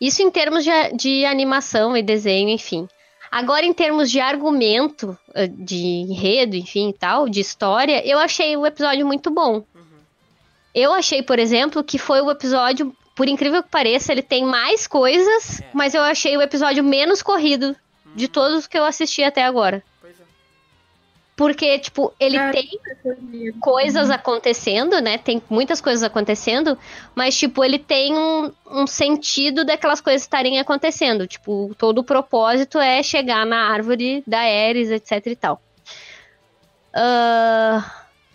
Isso em termos de, de animação e desenho, enfim. Agora, em termos de argumento, eh, de enredo, enfim e tal, de história, eu achei o episódio muito bom. Eu achei, por exemplo, que foi o episódio, por incrível que pareça, ele tem mais coisas, É. mas eu achei o episódio menos corrido de todos que eu assisti até agora. Porque, tipo, ele É. tem coisas acontecendo, né? Tem muitas coisas acontecendo, mas, tipo, ele tem um, um sentido daquelas coisas estarem acontecendo. Tipo, todo o propósito é chegar na árvore da Ares, etc e tal. Ah,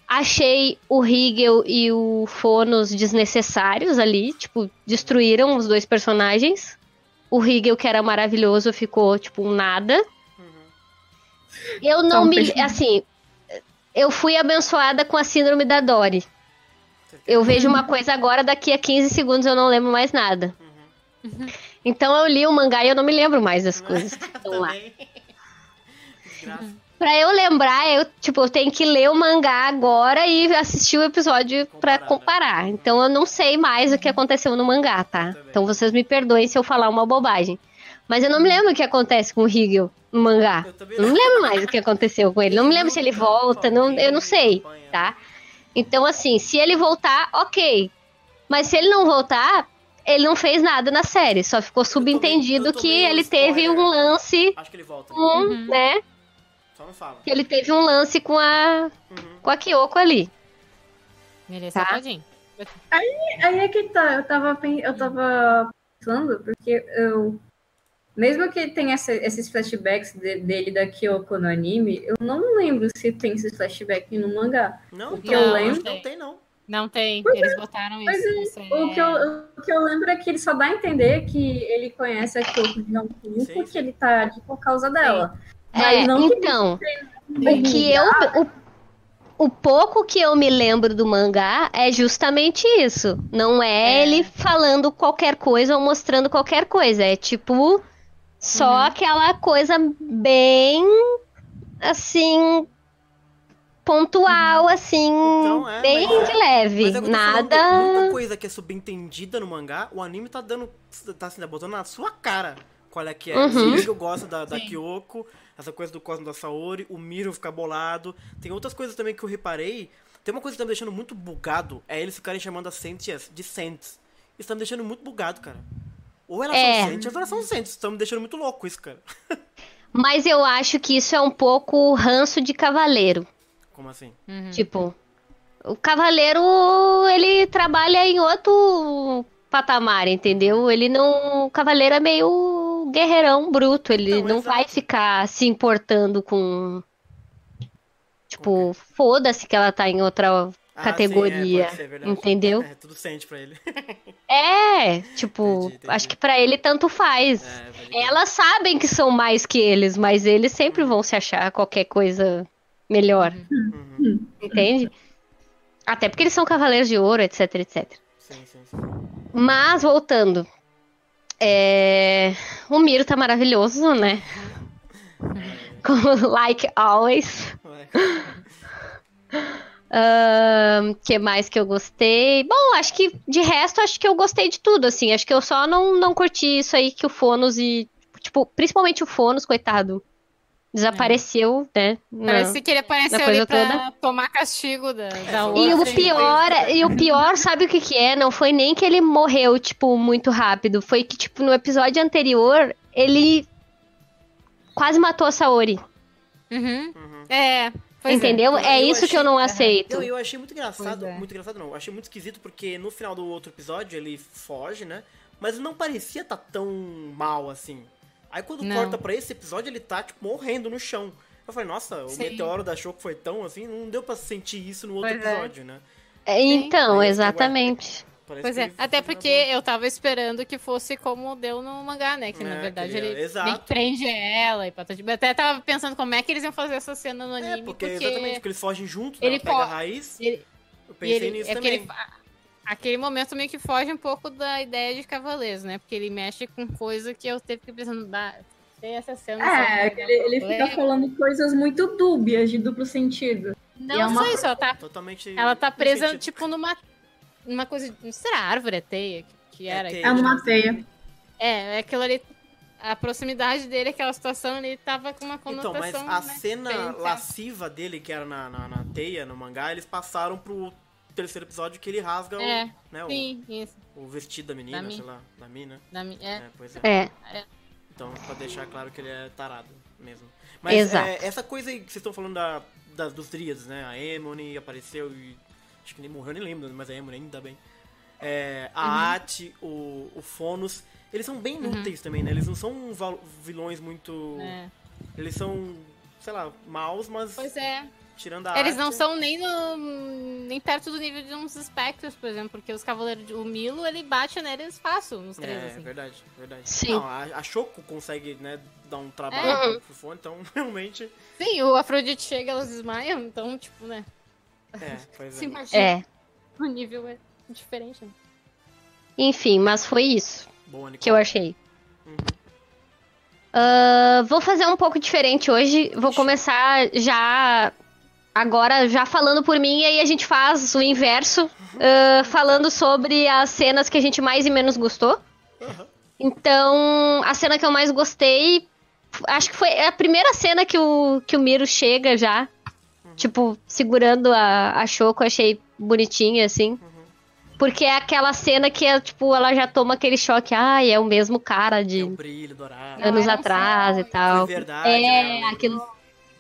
achei o Hegel e o Fonos desnecessários ali, tipo, destruíram os dois personagens. o Hegel, que era maravilhoso, ficou, tipo, um nada. Eu não um me. peixe. Assim, eu fui abençoada com a síndrome da Dory. Eu vejo uma coisa agora, daqui a 15 segundos eu não lembro mais nada. Então eu li o mangá e eu não me lembro mais das coisas que (laughs) estão lá. Pra eu lembrar, eu, tipo, eu tenho que ler o mangá agora e assistir o episódio pra Comparar, né? Então eu não sei mais o que aconteceu no mangá, tá? Então vocês me perdoem se eu falar uma bobagem. Mas eu não me lembro o que acontece com o Higel no mangá. Eu não lembro mais o que aconteceu com ele. Não me lembro se ele volta, não, eu não sei, tá? Então, assim, se ele voltar, ok. Mas se ele não voltar, ele não fez nada na série. Só ficou subentendido eu que ele teve um lance Acho que ele volta. com, Uhum. né? Só não fala. Que ele teve um lance com a, Uhum. com a Kyoko ali. Merece Tá. tadinho. Aí é que tá, eu tava, eu tava pensando, porque eu. Mesmo que tenha essa- esses flashbacks de- dele da Kyoko no anime, eu não lembro se tem esses flashbacks no mangá. Não, O que não, eu lembro- que Não tem, não. Não tem, eles botaram Pois isso. é, isso O que, eu, o que eu lembro é que ele só dá a entender que ele conhece a Kyoko de um tempo, sim. ele tá ali por causa dela. É, Mas não que então, ele o que eu. O, o pouco que eu me lembro do mangá é justamente isso. Não é, É. ele falando qualquer coisa ou mostrando qualquer coisa. É tipo. Só Uhum. aquela coisa bem. Assim. Pontual, assim. Então, é, bem mas- de leve. Mas é falando, Nada. Muita coisa que é subentendida no mangá, o anime tá dando. tá assim, tá botando na sua cara qual é que é. Uhum. O gosta da, da Sim. Kyoko, essa coisa do Cosmo da Saori, o Miro fica bolado. Tem outras coisas também que eu reparei. Tem uma coisa que tá me deixando muito bugado, é eles ficarem chamando as Sentias de Sents. Isso tá me deixando muito bugado, cara. Ou elas É. são Sentias ou elas são Sents. Tá me deixando muito louco isso, cara. (laughs) Mas eu acho que isso é um pouco ranço de cavaleiro. Como assim? Uhum. Tipo, o cavaleiro, ele trabalha em outro patamar, entendeu? Ele não. O cavaleiro é meio guerreirão bruto, ele Não, não exato. vai ficar se importando com. Tipo, foda-se que ela tá em outra Ah, categoria. sim, é, pode ser, verdade. entendeu? É, tudo sente pra ele. (laughs) É, tipo, Entendi, entendi. acho que pra ele tanto faz. É. Elas sabem que são mais que eles, mas eles sempre vão se achar qualquer coisa melhor, Uhum. entende? Até porque eles são cavaleiros de ouro, etc, etc. Sim, sim, sim. Mas, voltando. É... O Miro tá maravilhoso, né? (laughs) (laughs) Como- like always. Que mais que eu gostei? Bom, acho que de resto, acho que eu gostei de tudo, assim. Acho que eu só não, não curti isso aí que o Fonos e. Tipo, principalmente o Fonos, coitado. Desapareceu, né? na- Parece que ele apareceu ali pra toda. tomar castigo da, da E o pior, e o pior, sabe o que que é? Não foi nem que ele morreu, tipo, muito rápido. Foi que, tipo, no episódio anterior, ele quase matou a Saori. Uhum. Uhum. É, pois entendeu? É, Eu isso que achei- eu não aceito. Eu, eu achei muito engraçado, é. muito engraçado não, eu achei muito esquisito porque no final do outro episódio ele foge, né? Mas não parecia tá tão mal assim. Aí quando Não. corta pra esse episódio ele tá, tipo, morrendo no chão. Eu falei, nossa, o Sim. meteoro da Choco foi tão assim, não deu pra sentir isso no outro Pois é. episódio, né? É, Então, Aí eu fiquei, exatamente. Parece Pois é, até porque na eu tava esperando que fosse como deu no mangá, né? Que na É, verdade que ele- ele prende ela e patati. Eu até tava pensando como é que eles iam fazer essa cena no anime, É, porque, porque, exatamente, porque eles fogem juntos, né? ele Ela pega a raiz. ele- Eu pensei ele- nisso é também. ele aquele momento meio que foge um pouco da ideia de Cavaleiros, né? Porque ele mexe com coisa que eu teve que pensando, bah, tem essa cena. É, ele, ele fica falando coisas muito dúbias, de duplo sentido. Não E é uma só isso, ela tá, Totalmente. ela tá presa, tipo, numa, numa coisa. Não será árvore, é teia? Que, que É era? teia. É numa teia. É, é aquilo ali. A proximidade dele, aquela situação ali, tava com uma Então, mas conotação. a né, cena diferente, lasciva dele, que era na, na, na teia, no mangá, eles passaram pro terceiro episódio que ele rasga É, o, né, o, Sim, isso. o vestido da menina, Da sei lá, da mina. Na mi- é. É, pois é. É. Então, pra deixar claro que ele é tarado mesmo. Mas Exato. é, essa coisa aí que vocês estão falando da, das, dos Dríades, né? A Emony apareceu e. Acho que nem morreu, nem lembro, mas a Emony ainda bem. É, a Uhum. Ati, o, o Fonos. Eles são bem inúteis também, né? Eles não são vilões muito. é. Eles são, sei lá, maus, mas. Pois é. tirando a Eles não arte- são nem, no, nem perto do nível de uns espectros, por exemplo, porque os Cavaleiros. de- O Milo, ele bate neles fácil nos três, É, assim. verdade, verdade. Sim. Não, a, a Choco consegue, né, dar um trabalho É. pro fone, então (laughs) realmente. Sim, o Afrodite chega, elas desmaiam, então, tipo, né? É, (laughs) pois Se é. imagina, É. o nível é diferente. Né? Enfim, mas foi isso Boa, que eu achei. Uhum. Ah, vou fazer um pouco diferente hoje. Vou começar já. Agora, já falando por mim, e aí a gente faz o inverso, ah, falando sobre as cenas que a gente mais e menos gostou. Então, a cena que eu mais gostei, acho que foi a primeira cena que o, que o Miro chega já. Tipo, segurando a, a Choco, achei bonitinha, assim. Porque é aquela cena que é, tipo, ela já toma aquele choque. Ai, é o mesmo cara de um brilho dourado. anos atrás e tal. Foi verdade, É, né? aquilo.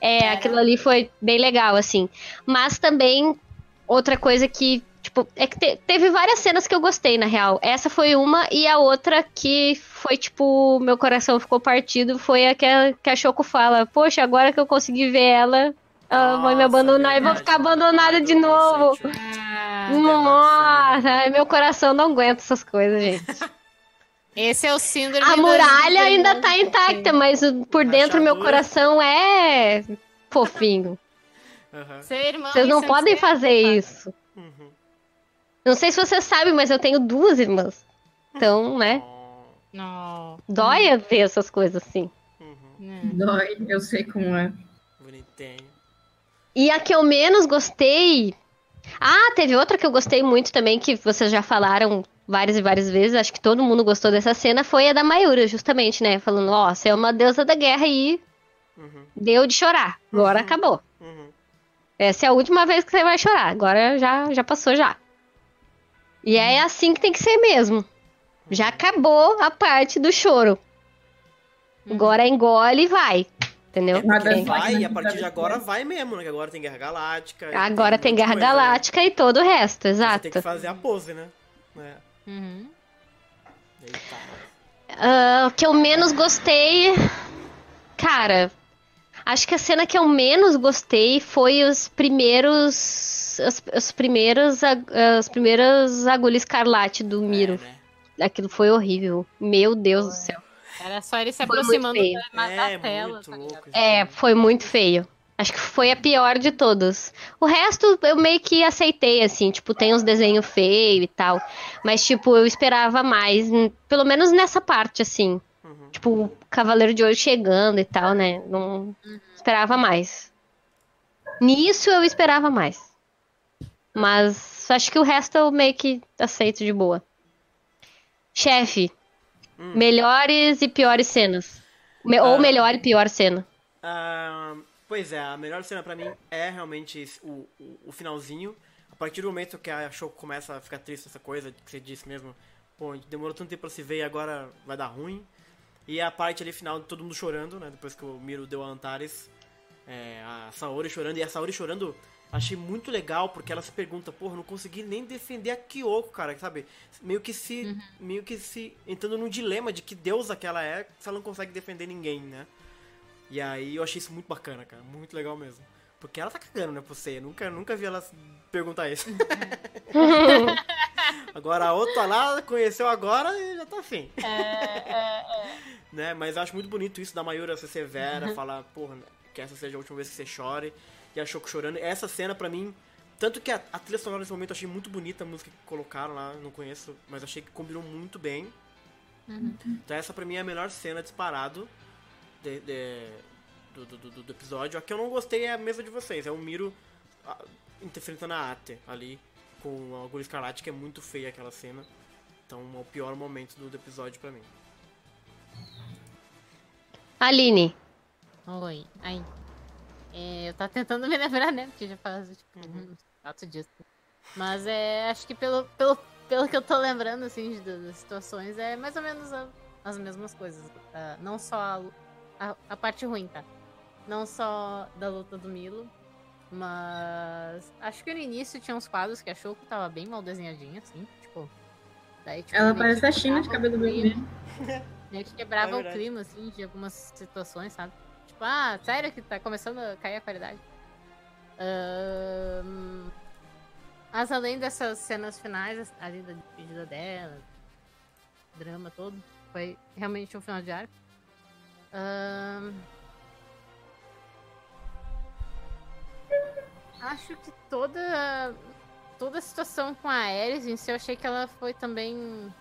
É, aquilo ali foi bem legal, assim. Mas também, outra coisa que, tipo, é que te- teve várias cenas que eu gostei, na real. Essa foi uma, e a outra que foi, tipo, meu coração ficou partido, foi a que a, que a Choco fala, poxa, agora que eu consegui ver ela, ela vai me Nossa, abandonar e vou ficar abandonada de novo. Ah, Nossa, meu coração não aguenta essas coisas, gente. (laughs) esse é o síndrome A muralha ainda tá irmãs. intacta, mas por dentro meu coração é fofinho. (laughs) Irmão Vocês não ser podem fazer isso. Uhum. Não sei se vocês sabem, mas eu tenho duas irmãs. Então, né? Oh, Não. Dói ver essas coisas assim. uhum. Né. Dói, eu sei como é. Bonitinho. E a que eu menos gostei. Ah, teve outra que eu gostei muito também, que vocês já falaram várias e várias vezes. Acho que todo mundo gostou dessa cena. Foi a da Mayura, justamente, né? Falando, ó, você é uma deusa da guerra e Uhum. deu de chorar. Agora Uhum. acabou. Uhum. Essa é a última vez que você vai chorar. Agora já, já passou já. E é assim que tem que ser mesmo. Já acabou a parte do choro. Agora engole e vai. Entendeu? É Nada vai, vai, né, e a partir de agora vai mesmo, né? Que agora tem Guerra Galáctica. e Agora tem de Guerra coisa, né? Galáctica e todo o resto, Você exato. tem que fazer a pose, né? É. Uhum. Eita. Ah, o que eu menos gostei. Cara, acho que a cena que eu menos gostei foi os primeiros. Os, os primeiros. ag- As primeiras agulhas escarlate do Miro. É, né? Aquilo foi horrível. Meu Deus do céu. Era só ele se aproximando da, da É, tela. tá louco. É, foi muito feio. Acho que foi a pior de todas. O resto eu meio que aceitei, assim, tipo, tem uns desenhos feios e tal. Mas, tipo, eu esperava mais, pelo menos nessa parte, assim. Uhum. Tipo, o Cavaleiro de Ouro chegando e tal, né? Não esperava mais. Nisso eu esperava mais. Mas acho que o resto eu meio que aceito de boa. Chefe, Hum. melhores e piores cenas. Me- Ah. Ou melhor e pior cena. Ah, pois é, a melhor cena pra mim é realmente o, o, o finalzinho. A partir do momento que a Shoko começa a ficar triste, essa coisa que você disse mesmo. Pô, demorou tanto tempo pra se ver e agora vai dar ruim. E a parte ali final de todo mundo chorando, né? Depois que o Miro deu a Antares. É, a Saori chorando. E a Saori chorando, achei muito legal, porque ela se pergunta, porra, não consegui nem defender a Kyoko, cara, sabe? Meio que se. Meio que se. entrando num dilema de que deusa que ela é, se ela não consegue defender ninguém, né? E aí eu achei isso muito bacana, cara. Muito legal mesmo. Porque ela tá cagando, né, pra você. Eu nunca, nunca vi ela perguntar isso. (laughs) agora a outra lá conheceu agora e já tá afim. (laughs) né? Mas eu acho muito bonito isso da Mayura ser severa, falar, porra, que essa seja a última vez que você chore. E a Choco chorando. Essa cena pra mim. Tanto que a, a trilha sonora nesse momento eu achei muito bonita a música que colocaram lá, não conheço, mas achei que combinou muito bem. Então essa pra mim é a melhor cena disparado de- de- do, do, do- do episódio. A que eu não gostei é a mesa de vocês. É o Miro enfrentando a Ate ali com a agulha escarlate, que é muito feia aquela cena. Então é o pior momento do, do episódio pra mim. Aline. Oi. Aí. É, eu tava tentando (laughs) me lembrar, né? Porque já faz, tipo, uns quatro dias. Mas é. Acho que pelo, pelo, pelo que eu tô lembrando, assim, de- das situações, é mais ou menos a- as mesmas coisas. tá? Não só a, a, a parte ruim, tá? Não só da luta do Milo. Mas acho que no início tinha uns quadros que achou que tava bem mal desenhadinho, assim, tipo. Daí, tipo, Ela parece a China de cabelo vermelho. (laughs) Meio que quebrava É o clima, assim, de algumas situações, sabe? Tipo, ah, sério que tá começando a cair a qualidade? Ahn, Mas além dessas cenas finais, ali da despedida dela, drama todo, foi realmente um final de arco. Ahn, Acho que toda toda a situação com a Ares em si, eu achei que ela foi também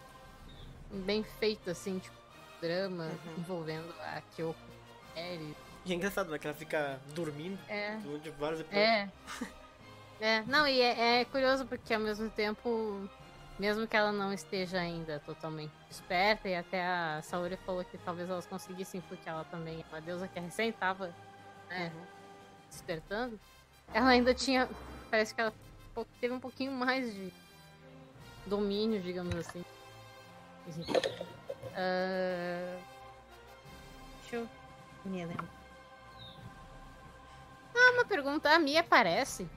bem feita, assim, tipo, drama Uhum. envolvendo a Kyoko Ares. E é engraçado, né? Que ela fica dormindo É. durante vários episódios. É. É, não, e é, é curioso porque ao mesmo tempo, mesmo que ela não esteja ainda totalmente esperta, e até a Saori falou que talvez elas conseguissem, porque ela também é uma deusa que recém estava né, despertando, ela ainda tinha. Parece que ela teve um pouquinho mais de domínio, digamos assim. Ah, deixa eu me lembrar. Ah, uma pergunta. A Mia aparece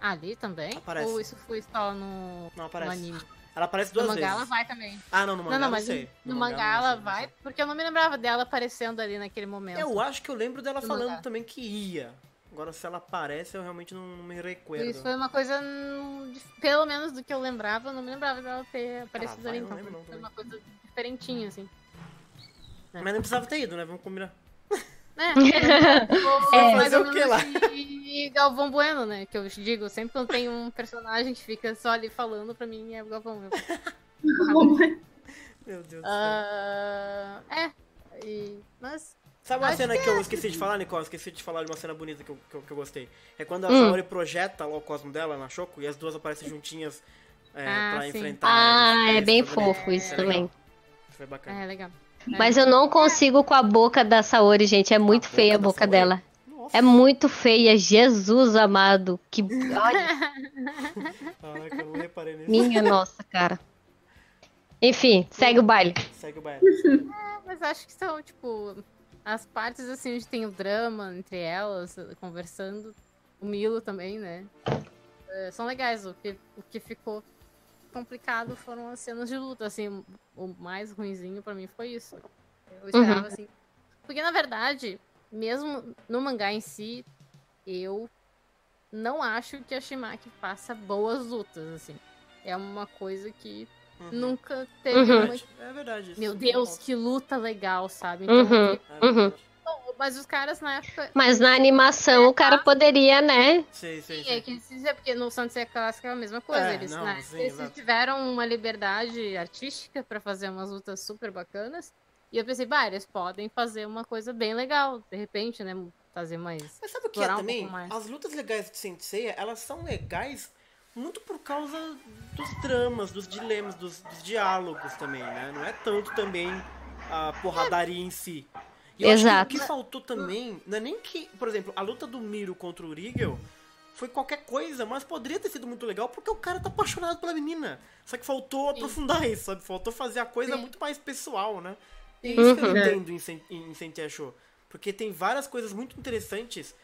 ali também? Aparece. Ou isso foi só no, Não no aparece. anime? Ela aparece No duas mangá vezes. ela vai também. Ah, não, no mangá não, não, não mas sei. no, mangá mangá não ela sei, não vai, porque eu não me lembrava dela aparecendo ali naquele momento. Eu acho que eu lembro dela No falando mangá. também que ia. Agora, se ela aparece, eu realmente não me recuerdo. Isso foi uma coisa, pelo menos do que eu lembrava, eu não me lembrava dela ter aparecido vai, ali. não Então, lembro não foi uma coisa diferentinha, assim. Mas não precisava ter ido, né? Vamos combinar. É, (laughs) É, mais ou menos lá? que Galvão Bueno, né? Que eu digo, sempre quando tem um personagem que fica só ali falando, pra mim é o Galvão Bueno. (laughs) Meu Deus do céu. Ah, é, e, mas Sabe uma acho cena que que eu esqueci de falar, Nicole? Esqueci de falar de uma cena bonita que eu, que eu, que eu gostei. É quando a Hum. Saori projeta lá o cosmo dela na Choco e as duas aparecem juntinhas é, Ah, pra sim. enfrentar. Ah, é bem fofo isso É legal. também. Foi bacana. é legal. Mas eu não consigo com a boca da Saori, gente. É muito boca feia a boca Saori? dela. Nossa, É muito feia, Jesus amado. Que. Olha, (laughs) caraca, eu não reparei nisso. minha nossa, cara. Enfim, segue o baile. Segue o baile. Mas acho que são, tipo, as partes assim onde tem o drama entre elas, conversando. O Milo também, né? É, são legais. O que, o que ficou complicado foram as cenas de luta, assim. o- mais ruinzinho pra mim foi isso. Eu esperava, assim. Porque, na verdade, mesmo no mangá em si, eu não acho que a Shimaki faça boas lutas, assim. É uma coisa que Uhum. nunca teve Uhum. uma É verdade. isso meu Deus, que luta legal, sabe? Então, Uhum. eu É Uhum. Mas os caras na época. Mas na animação o cara poderia, né? Sim, sim, É sim. que se dizer, porque no Santos Clássica é a mesma coisa. É, eles não, né, sim, eles exato. tiveram uma liberdade artística pra fazer umas lutas super bacanas. E eu pensei, bah, eles podem fazer uma coisa bem legal, de repente, né? Fazer mais. Mas sabe o que é um também? mais. As lutas legais de Sensei, elas são legais muito por causa dos dramas, dos dilemas, dos, dos diálogos também, né? Não é tanto também a porradaria em si. Eu Exato. que o que faltou também, não é nem que, por exemplo, a luta do Miro contra o Rigel foi qualquer coisa, mas poderia ter sido muito legal porque o cara tá apaixonado pela menina. Só que faltou aprofundar isso, sabe? Faltou fazer a coisa Sim. muito mais pessoal, né? E é isso que eu Uhum. entendo em, em Show. Porque tem várias coisas muito interessantes.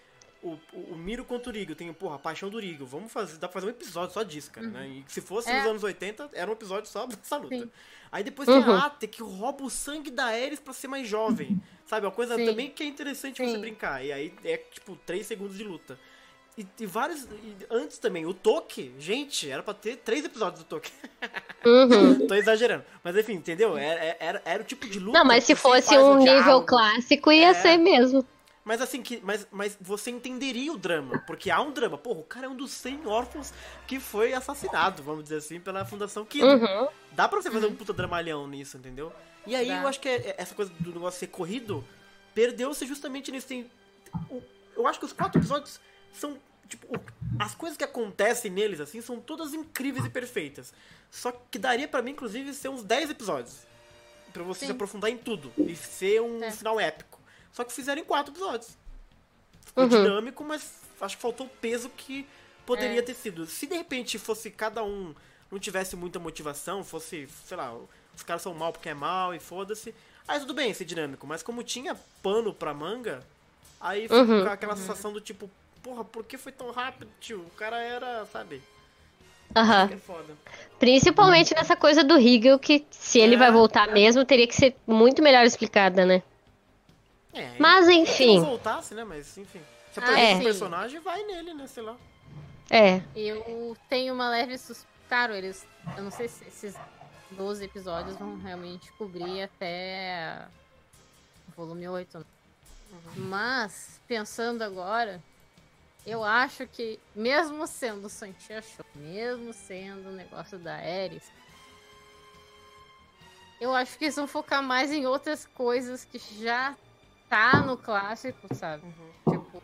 O, o, o Miro contra o Rigel, tem, porra, a paixão do Rigel. Vamos fazer, dá pra fazer um episódio só disso, cara, né? E se fosse É. nos anos 80, era um episódio só dessa luta. Sim. Aí depois tem Uhum. a Ate, que rouba o sangue da Ares pra ser mais jovem. Sabe? Uma coisa Sim. também que é interessante você Sim. brincar. E aí é, tipo, 3 segundos de luta. E, e vários. e antes também, o Toque, gente, era pra ter três episódios do Toque. Uhum. (laughs) Tô exagerando. Mas enfim, entendeu? Era, era, era o tipo de luta. Não, mas se você fosse um nível clássico, ia É. ser mesmo. Mas assim, que, mas, mas você entenderia o drama, porque há um drama. Porra, o cara é um dos 100 órfãos que foi assassinado, vamos dizer assim, pela Fundação Kido. Uhum. Dá pra você fazer um puta dramalhão nisso, entendeu? E aí Dá. eu acho que é- é- essa coisa do negócio ser corrido perdeu-se justamente nisso. Tem, o- eu acho que os quatro episódios são. Tipo, as coisas que acontecem neles, assim, são todas incríveis e perfeitas. Só que daria pra mim, inclusive, ser uns 10 episódios. Pra você se Sim. aprofundar em tudo. E ser um É. final épico. Só que fizeram em quatro episódios. Ficou Uhum. dinâmico, mas acho que faltou o peso que poderia É. ter sido. Se de repente fosse cada um não tivesse muita motivação, fosse, sei lá, os caras são mal porque é mal e foda-se. Aí tudo bem ser dinâmico, mas como tinha pano pra manga, aí Uhum. aquela sensação do tipo, porra, por que foi tão rápido, tio? O cara era, sabe? Aham. É foda. Principalmente nessa coisa do Hegel, que se ele É. vai voltar mesmo, teria que ser muito melhor explicada, né? É, Mas Se não enfim. voltasse, né? Mas enfim. Se Ah, aparece um sim. personagem, vai nele, né? Sei lá. É. Eu tenho uma leve sus... Claro, eles. Eu não sei se esses 12 episódios vão realmente cobrir até o volume 8. né? Mas, pensando agora, eu acho que, mesmo sendo Santia Show, mesmo sendo o negócio da Ares, eu acho que eles vão focar mais em outras coisas que já tá no clássico, sabe? Tipo,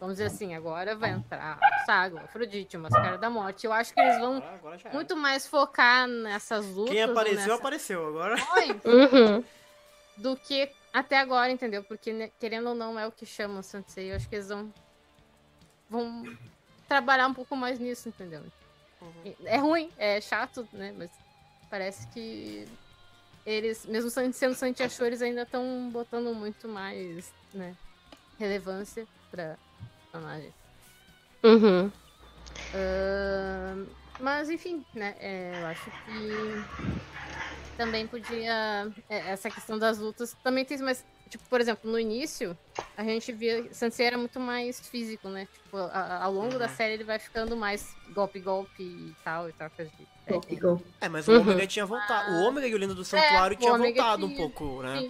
vamos dizer assim, agora vai entrar Saga, Afrodite, Mascara da Morte. Eu acho que eles vão Agora, agora muito mais focar nessas lutas. Quem apareceu, nessa- apareceu. Agora. Oi, (laughs) Uhum. do que até agora, entendeu? Porque, né, querendo ou não, é o que chamam o Sensei. Eu acho que eles vão, vão trabalhar um pouco mais nisso, entendeu? É ruim, é chato, né? Mas parece que eles, mesmo sendo Santiachou, eles ainda estão botando muito mais, né, relevância pra personagem. Uhum. Ahn, mas enfim, né? é, eu acho que também podia. é, essa questão das lutas também tem, mas, tipo, por exemplo, no início, a gente via. Sensei era muito mais físico, né? Tipo, a- a- ao longo da série ele vai ficando mais golpe-golpe e tal, e trocas de. Golpe, técnica. golpe. É, mas o Uhum. Ômega tinha voltado. O Ômega e o Lindo do Santuário o tinha voltado um tinha. pouco, né? Sim.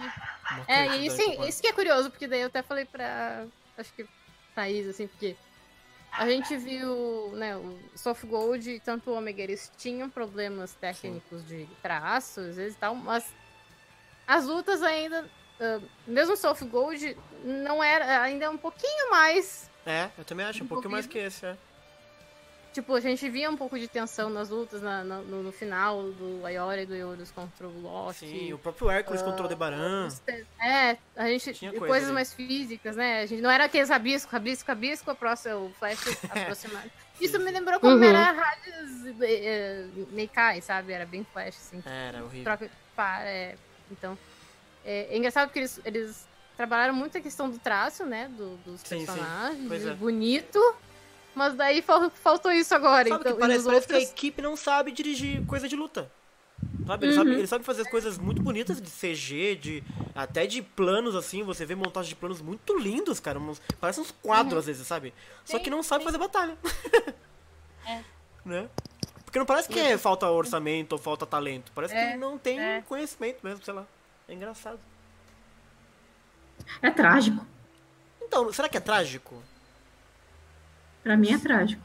É, coisa e sim, temporada. isso que é curioso, porque daí eu até falei pra. Acho que Thaís, assim, porque a gente viu, né, o Soft Gold e tanto o Omega, eles tinham problemas técnicos de traços e tal, mas as lutas ainda. Ah, mesmo o Soft Gold não era. ainda é um pouquinho mais. É, eu também acho, um pouquinho mais que esse, é. Tipo, a gente via um pouco de tensão nas lutas na- na- no, no final do Ayora e do Yorus contra o Lost. Sim, o próprio Hércules Ah, contra o Aldebaran. É, a gente. Tinha e coisa coisas ali. mais físicas, né? A gente não era aqueles rabisco, rabisco, rabisco, a próxima, o flash (laughs) aproximado. Isso me lembrou como Uhum. era Hades eh, Meikai, sabe? Era bem flash, assim. Era horrível. Troca para. É, então. É, é engraçado porque eles, eles trabalharam muito a questão do traço, né? Do, dos Sim, sim. personagens. E é. Bonito. Mas daí fal- faltou isso agora. Sabe então, que parece, parece que a equipe não sabe dirigir coisa de luta. Sabe? Ele, Uhum. sabe, ele sabe fazer coisas muito bonitas de CG, de até de planos assim, você vê montagem de planos muito lindos, cara. Uns, parece uns quadros às vezes, sabe? Só Uhum. Sim, que não sabe sim. fazer batalha. (laughs) É. (laughs) Né? Porque não parece que é falta orçamento ou falta talento. Parece É, que não tem é. conhecimento mesmo, sei lá. É engraçado. É trágico. Então, será que é trágico? Pra mim é trágico.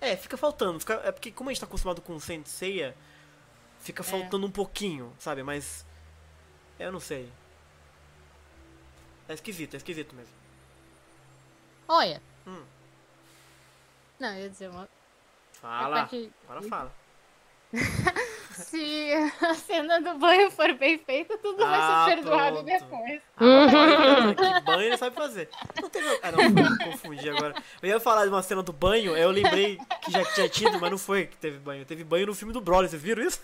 É, fica faltando. Fica, é porque como a gente tá acostumado com Senseiya, fica faltando um pouquinho, sabe? Mas. Eu não sei. É esquisito, é esquisito mesmo. Olha. Hum. Não, eu ia dizer uma. Fala. parte- Agora fala. (laughs) Se a cena do banho for bem feita, tudo Ah, vai ser perdoado pronto. depois. Agora, que banho ele sabe fazer. Não teve. Ah, não, confundi agora. Eu ia falar de uma cena do banho, aí eu lembrei que já tinha tido, mas não foi que teve banho. Teve banho no filme do Broly, vocês viram isso?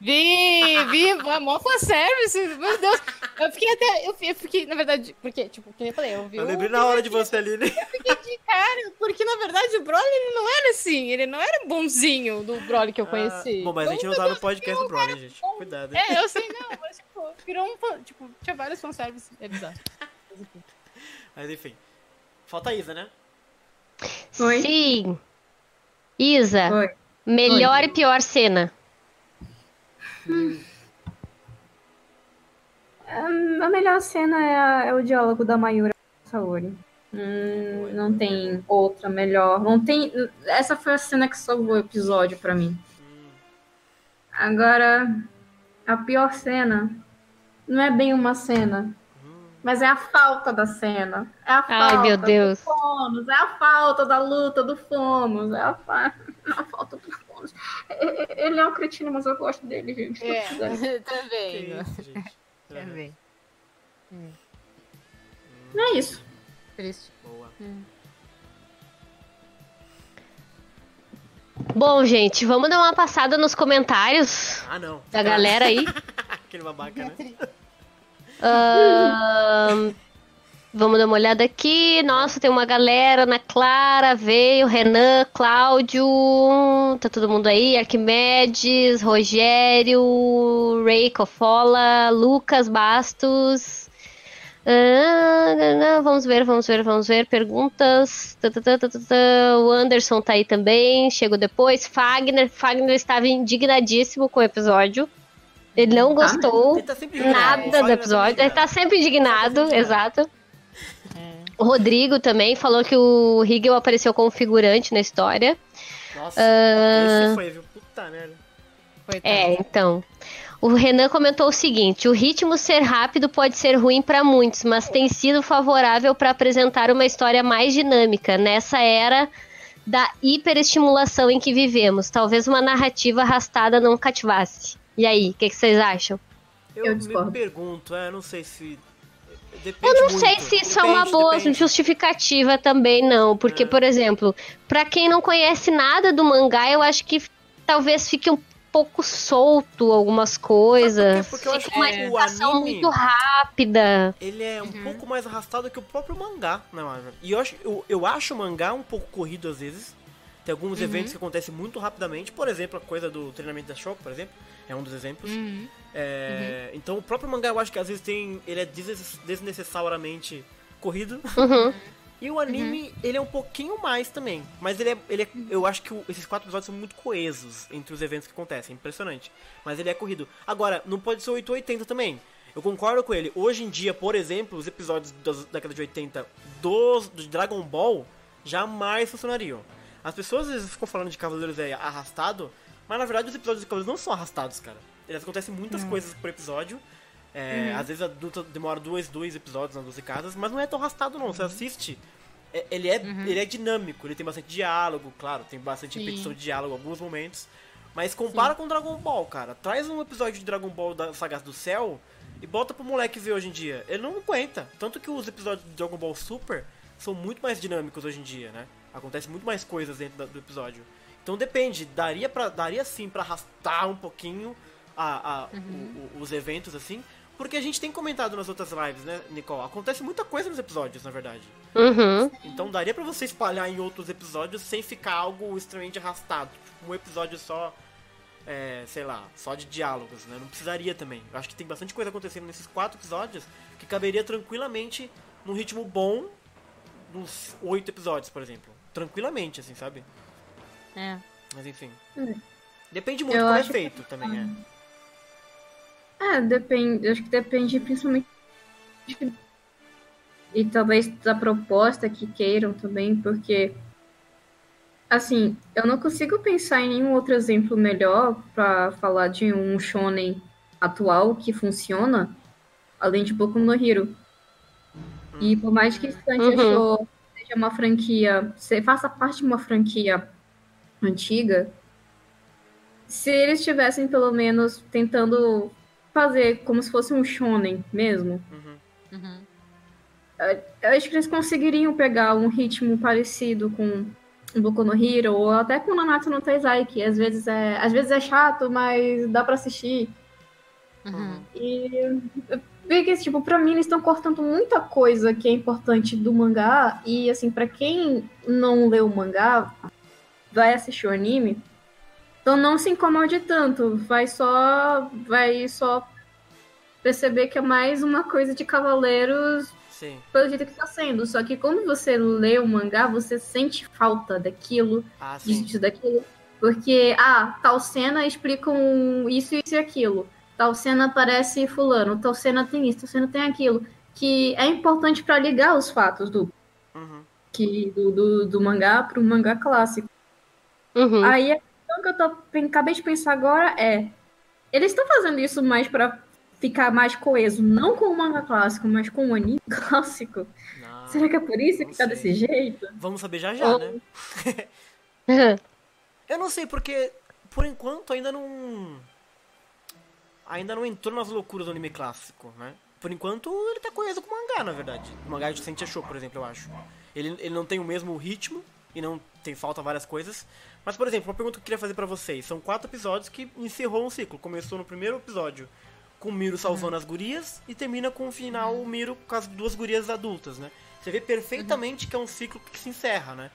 Vi, vi, mó fanservice, meu Deus. Eu fiquei até, eu fi- eu fiquei, na verdade, porque, tipo, que nem eu falei, eu vi Eu lembrei na hora de você ali, né? fiquei de cara, porque na verdade o Broly ele não era assim, ele não era bonzinho do Broly que eu conheci. Ah, bom, mas a gente não tá no podcast do Broly, gente. Cuidado. hein? É, eu sei não, mas tipo, virou um, fan- tipo, tinha vários fanservice, é bizarro. Mas, enfim. Mas enfim. Falta a Isa, né? Oi? Sim. Isa, Oi. melhor e pior cena. A melhor cena é, a- é o diálogo da Mayura com a Saori. Hum, não tem outra melhor. Não tem. Essa foi a cena que salvou o episódio pra mim. Agora, a pior cena não é bem uma cena, mas é a falta da cena. É a Ai, falta meu Deus. do Fomos, é a falta da luta do Fomos, é a, fa... (laughs) a falta do Fomos. Ele é um cretino, mas eu gosto dele, gente. É, (laughs) também. isso, gente. Também. É isso. Triste. Boa. Bom, gente, vamos dar uma passada nos comentários Ah, não. da galera aí. (laughs) Aquele babaca, né? Ahn, vamos dar uma olhada aqui. Nossa, tem uma galera. Ana Clara veio, Renan, Cláudio. Tá todo mundo aí. Arquimedes, Rogério, Ray Cofola, Lucas Bastos. Ah, vamos ver, vamos ver, vamos ver. Perguntas. Tá, tá, tá, tá, tá, tá. O Anderson tá aí também, chegou depois. Fagner, Fagner estava indignadíssimo com o episódio. Ele não gostou Ele tá nada do tá episódio. Ele tá sempre indignado, Sempre indignado. exato. O Rodrigo também falou que o Hegel apareceu como figurante na história. Nossa, Ah. esse foi, viu? Puta merda. Coitado. É, então. O Renan comentou o seguinte: o ritmo ser rápido pode ser ruim para muitos, mas tem sido favorável para apresentar uma história mais dinâmica nessa era da hiperestimulação em que vivemos. Talvez uma narrativa arrastada não cativasse. E aí, o que, que vocês acham? Eu, Eu me discordo. pergunto, é, não sei se. Depende Eu não muito. sei se isso é uma Depende, boa depende. justificativa também, não. Porque, É. por exemplo, pra quem não conhece nada do mangá, eu acho que talvez fique um pouco solto algumas coisas. Porque eu acho Fica uma que o explicação anime- muito rápida. Ele é um Uhum. pouco mais arrastado que o próprio mangá, né, Marvel? E eu acho, eu, eu acho o mangá um pouco corrido às vezes. Tem alguns Uhum. eventos que acontecem muito rapidamente. Por exemplo, a coisa do treinamento da Shoko, por exemplo. É um dos exemplos. Uhum. É, Então o próprio mangá eu acho que às vezes tem. Ele é desnecessariamente corrido. Uhum. (laughs) E o anime, ele é um pouquinho mais também. Mas ele é. Ele é eu acho que o- esses quatro episódios são muito coesos entre os eventos que acontecem. Impressionante. Mas ele é corrido. Agora, não pode ser 880 também. Eu concordo com ele. Hoje em dia, por exemplo, os episódios das década de 80 dos, do Dragon Ball jamais funcionariam. As pessoas às vezes ficam falando de Cavaleiros é arrastado, mas na verdade os episódios de Cavaleiros não são arrastados, cara. Eles acontecem muitas coisas por episódio. É, Às vezes demora dois, dois episódios nas 12 casas, mas não é tão arrastado não. Você assiste, é- ele é, ele é dinâmico, ele tem bastante diálogo, claro, tem bastante Sim. repetição de diálogo em alguns momentos. Mas compara com Dragon Ball, cara. Traz um episódio de Dragon Ball da Sagas do Céu e bota pro moleque ver hoje em dia. Ele não aguenta. Tanto que os episódios de Dragon Ball Super são muito mais dinâmicos hoje em dia, né? Acontece muito mais coisas dentro do episódio. Então depende, daria, pra, daria sim pra arrastar um pouquinho a, a- o- o- os eventos assim. Porque a gente tem comentado nas outras lives, né, Nicole? Acontece muita coisa nos episódios, na verdade. Uhum. Então daria pra você espalhar em outros episódios sem ficar algo extremamente arrastado. Tipo, um episódio só, é, sei lá, só de diálogos, né? Não precisaria também. Eu acho que tem bastante coisa acontecendo nesses quatro episódios que caberia tranquilamente num ritmo bom nos oito episódios, por exemplo. Tranquilamente, assim, sabe? É. Mas enfim. Hum. Depende muito Eu como é que- feito também, é. É, depende. Acho que depende principalmente. E talvez da proposta que queiram também, porque. Assim, eu não consigo pensar em nenhum outro exemplo melhor pra falar de um shonen atual que funciona, além de Boku no Hero. E por mais que Stunt Uhum. Seja uma franquia, se faça parte de uma franquia antiga, se eles estivessem pelo menos tentando fazer como se fosse um shonen mesmo, Uhum. Uhum. eu acho que eles conseguiriam pegar um ritmo parecido com o Boku no Hero ou até com o Nanatsu no Taizai, que às vezes é, às vezes é chato, mas dá pra assistir. Uhum. E porque tipo, para mim eles estão cortando muita coisa que é importante do mangá e assim, pra quem não leu o mangá, vai assistir o anime, então não se incomode tanto, vai só vai só perceber que é mais uma coisa de cavaleiros Sim. pelo jeito que tá sendo. Só que quando você lê o mangá, você sente falta daquilo, Ah, sim. disso, daquilo. Porque, ah, tal cena explica um isso, isso e aquilo. Tal cena aparece fulano, tal cena tem isso, tal cena tem aquilo. Que é importante pra ligar os fatos do, Uhum. que, do, do, do mangá pro mangá clássico. Uhum. Aí a questão que eu tô, acabei de pensar agora é: eles estão fazendo isso mais pra ficar mais coeso, não com o manga clássico, mas com o anime (laughs) clássico? Não. Será que é por isso que tá sei. desse jeito? Vamos saber já já, Ou- né? (laughs) Eu não sei, porque por enquanto ainda não. Ainda não entrou nas loucuras do anime clássico, né? Por enquanto ele tá coeso com o mangá, na verdade. O mangá de Sente Show, por exemplo, eu acho. Ele, ele não tem o mesmo ritmo e não tem falta várias coisas. Mas, por exemplo, uma pergunta que eu queria fazer pra vocês: são quatro episódios que encerrou um ciclo. Começou no primeiro episódio com o Miro salvando as gurias e termina com o final o Miro com as duas gurias adultas, né? Você vê perfeitamente que é um ciclo que se encerra, né?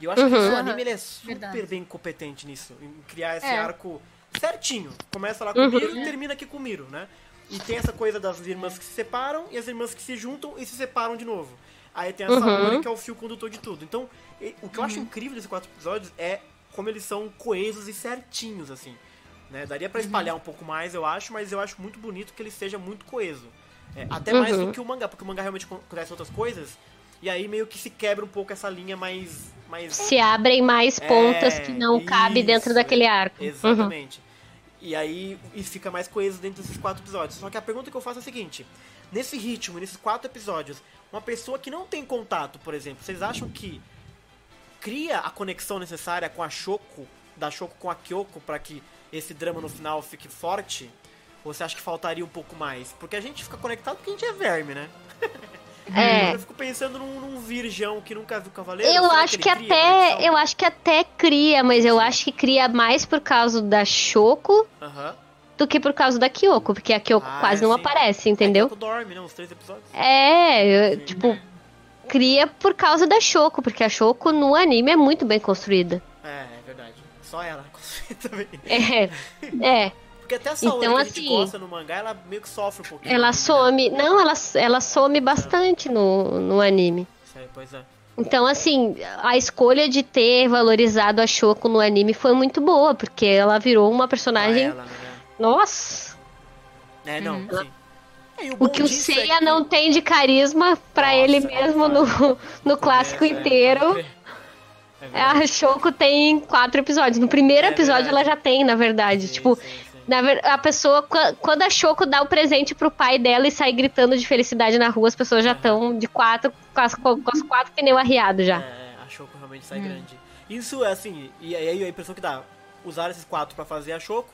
E eu acho que Uhum. o anime ele é super Verdade. bem competente nisso, em criar esse É. arco certinho. Começa lá com o Uhum. Miro e termina aqui com o Miro, né? E tem essa coisa das irmãs que se separam e as irmãs que se juntam e se separam de novo. Aí tem a Uhum. Saori, que é o fio condutor de tudo. Então, o que eu acho incrível desses quatro episódios é como eles são coesos e certinhos, assim. Né? Daria pra espalhar um pouco mais, eu acho, mas eu acho muito bonito que ele seja muito coeso. É, até mais Uhum. do que o mangá, porque o mangá realmente acontece outras coisas, e aí meio que se quebra um pouco essa linha mais. mais Se abrem mais pontas É, que não cabe isso, dentro daquele arco. Uhum. Exatamente. E aí e fica mais coeso dentro desses quatro episódios. Só que a pergunta que eu faço é a seguinte: nesse ritmo, nesses quatro episódios, uma pessoa que não tem contato, por exemplo, vocês acham que cria a conexão necessária com a Shoko, da Shoko com a Kyoko, pra que esse drama no final fique forte? Ou você acha que faltaria um pouco mais? Porque a gente fica conectado porque a gente é verme, né? (laughs) É. Eu fico pensando num, num virgão que nunca viu Cavaleiro. Eu acho que cria até. Eu acho que até cria, mas eu acho que cria mais por causa da Shoko Aham. do que por causa da Kyoko, porque a Kyoko Ah, quase não sim. aparece, entendeu? É, que dorme, né? Os três episódios. É, eu- tipo, cria por causa da Shoko, porque a Shoko no anime é muito bem construída. É, é verdade. Só ela (laughs) consegue também. É, é. Porque até a Saori Então, que a gente assim, gosta no mangá, ela meio que sofre um pouquinho. Ela né? some. Não, ela, ela some bastante no, no anime. Isso aí, pois é. Então, assim, a escolha de ter valorizado a Shoko no anime foi muito boa, porque ela virou uma personagem. Ela, né? Nossa! É, não, Uhum. sim. É, O que o é Seiya que- não tem de carisma pra Nossa, ele mesmo no, (laughs) no clássico É, é, inteiro. É. A Shoko tem quatro episódios. No primeiro episódio ela já tem, na verdade. Sim, tipo, sim, sim. na a pessoa, qu- quando a Shoko dá o presente pro pai dela e sai gritando de felicidade na rua, as pessoas já estão de quatro, com as, com as quatro pneus arriados já. É, a Shoko realmente sai grande. Isso é assim, e aí a impressão que dá, usar esses quatro pra fazer a Shoko,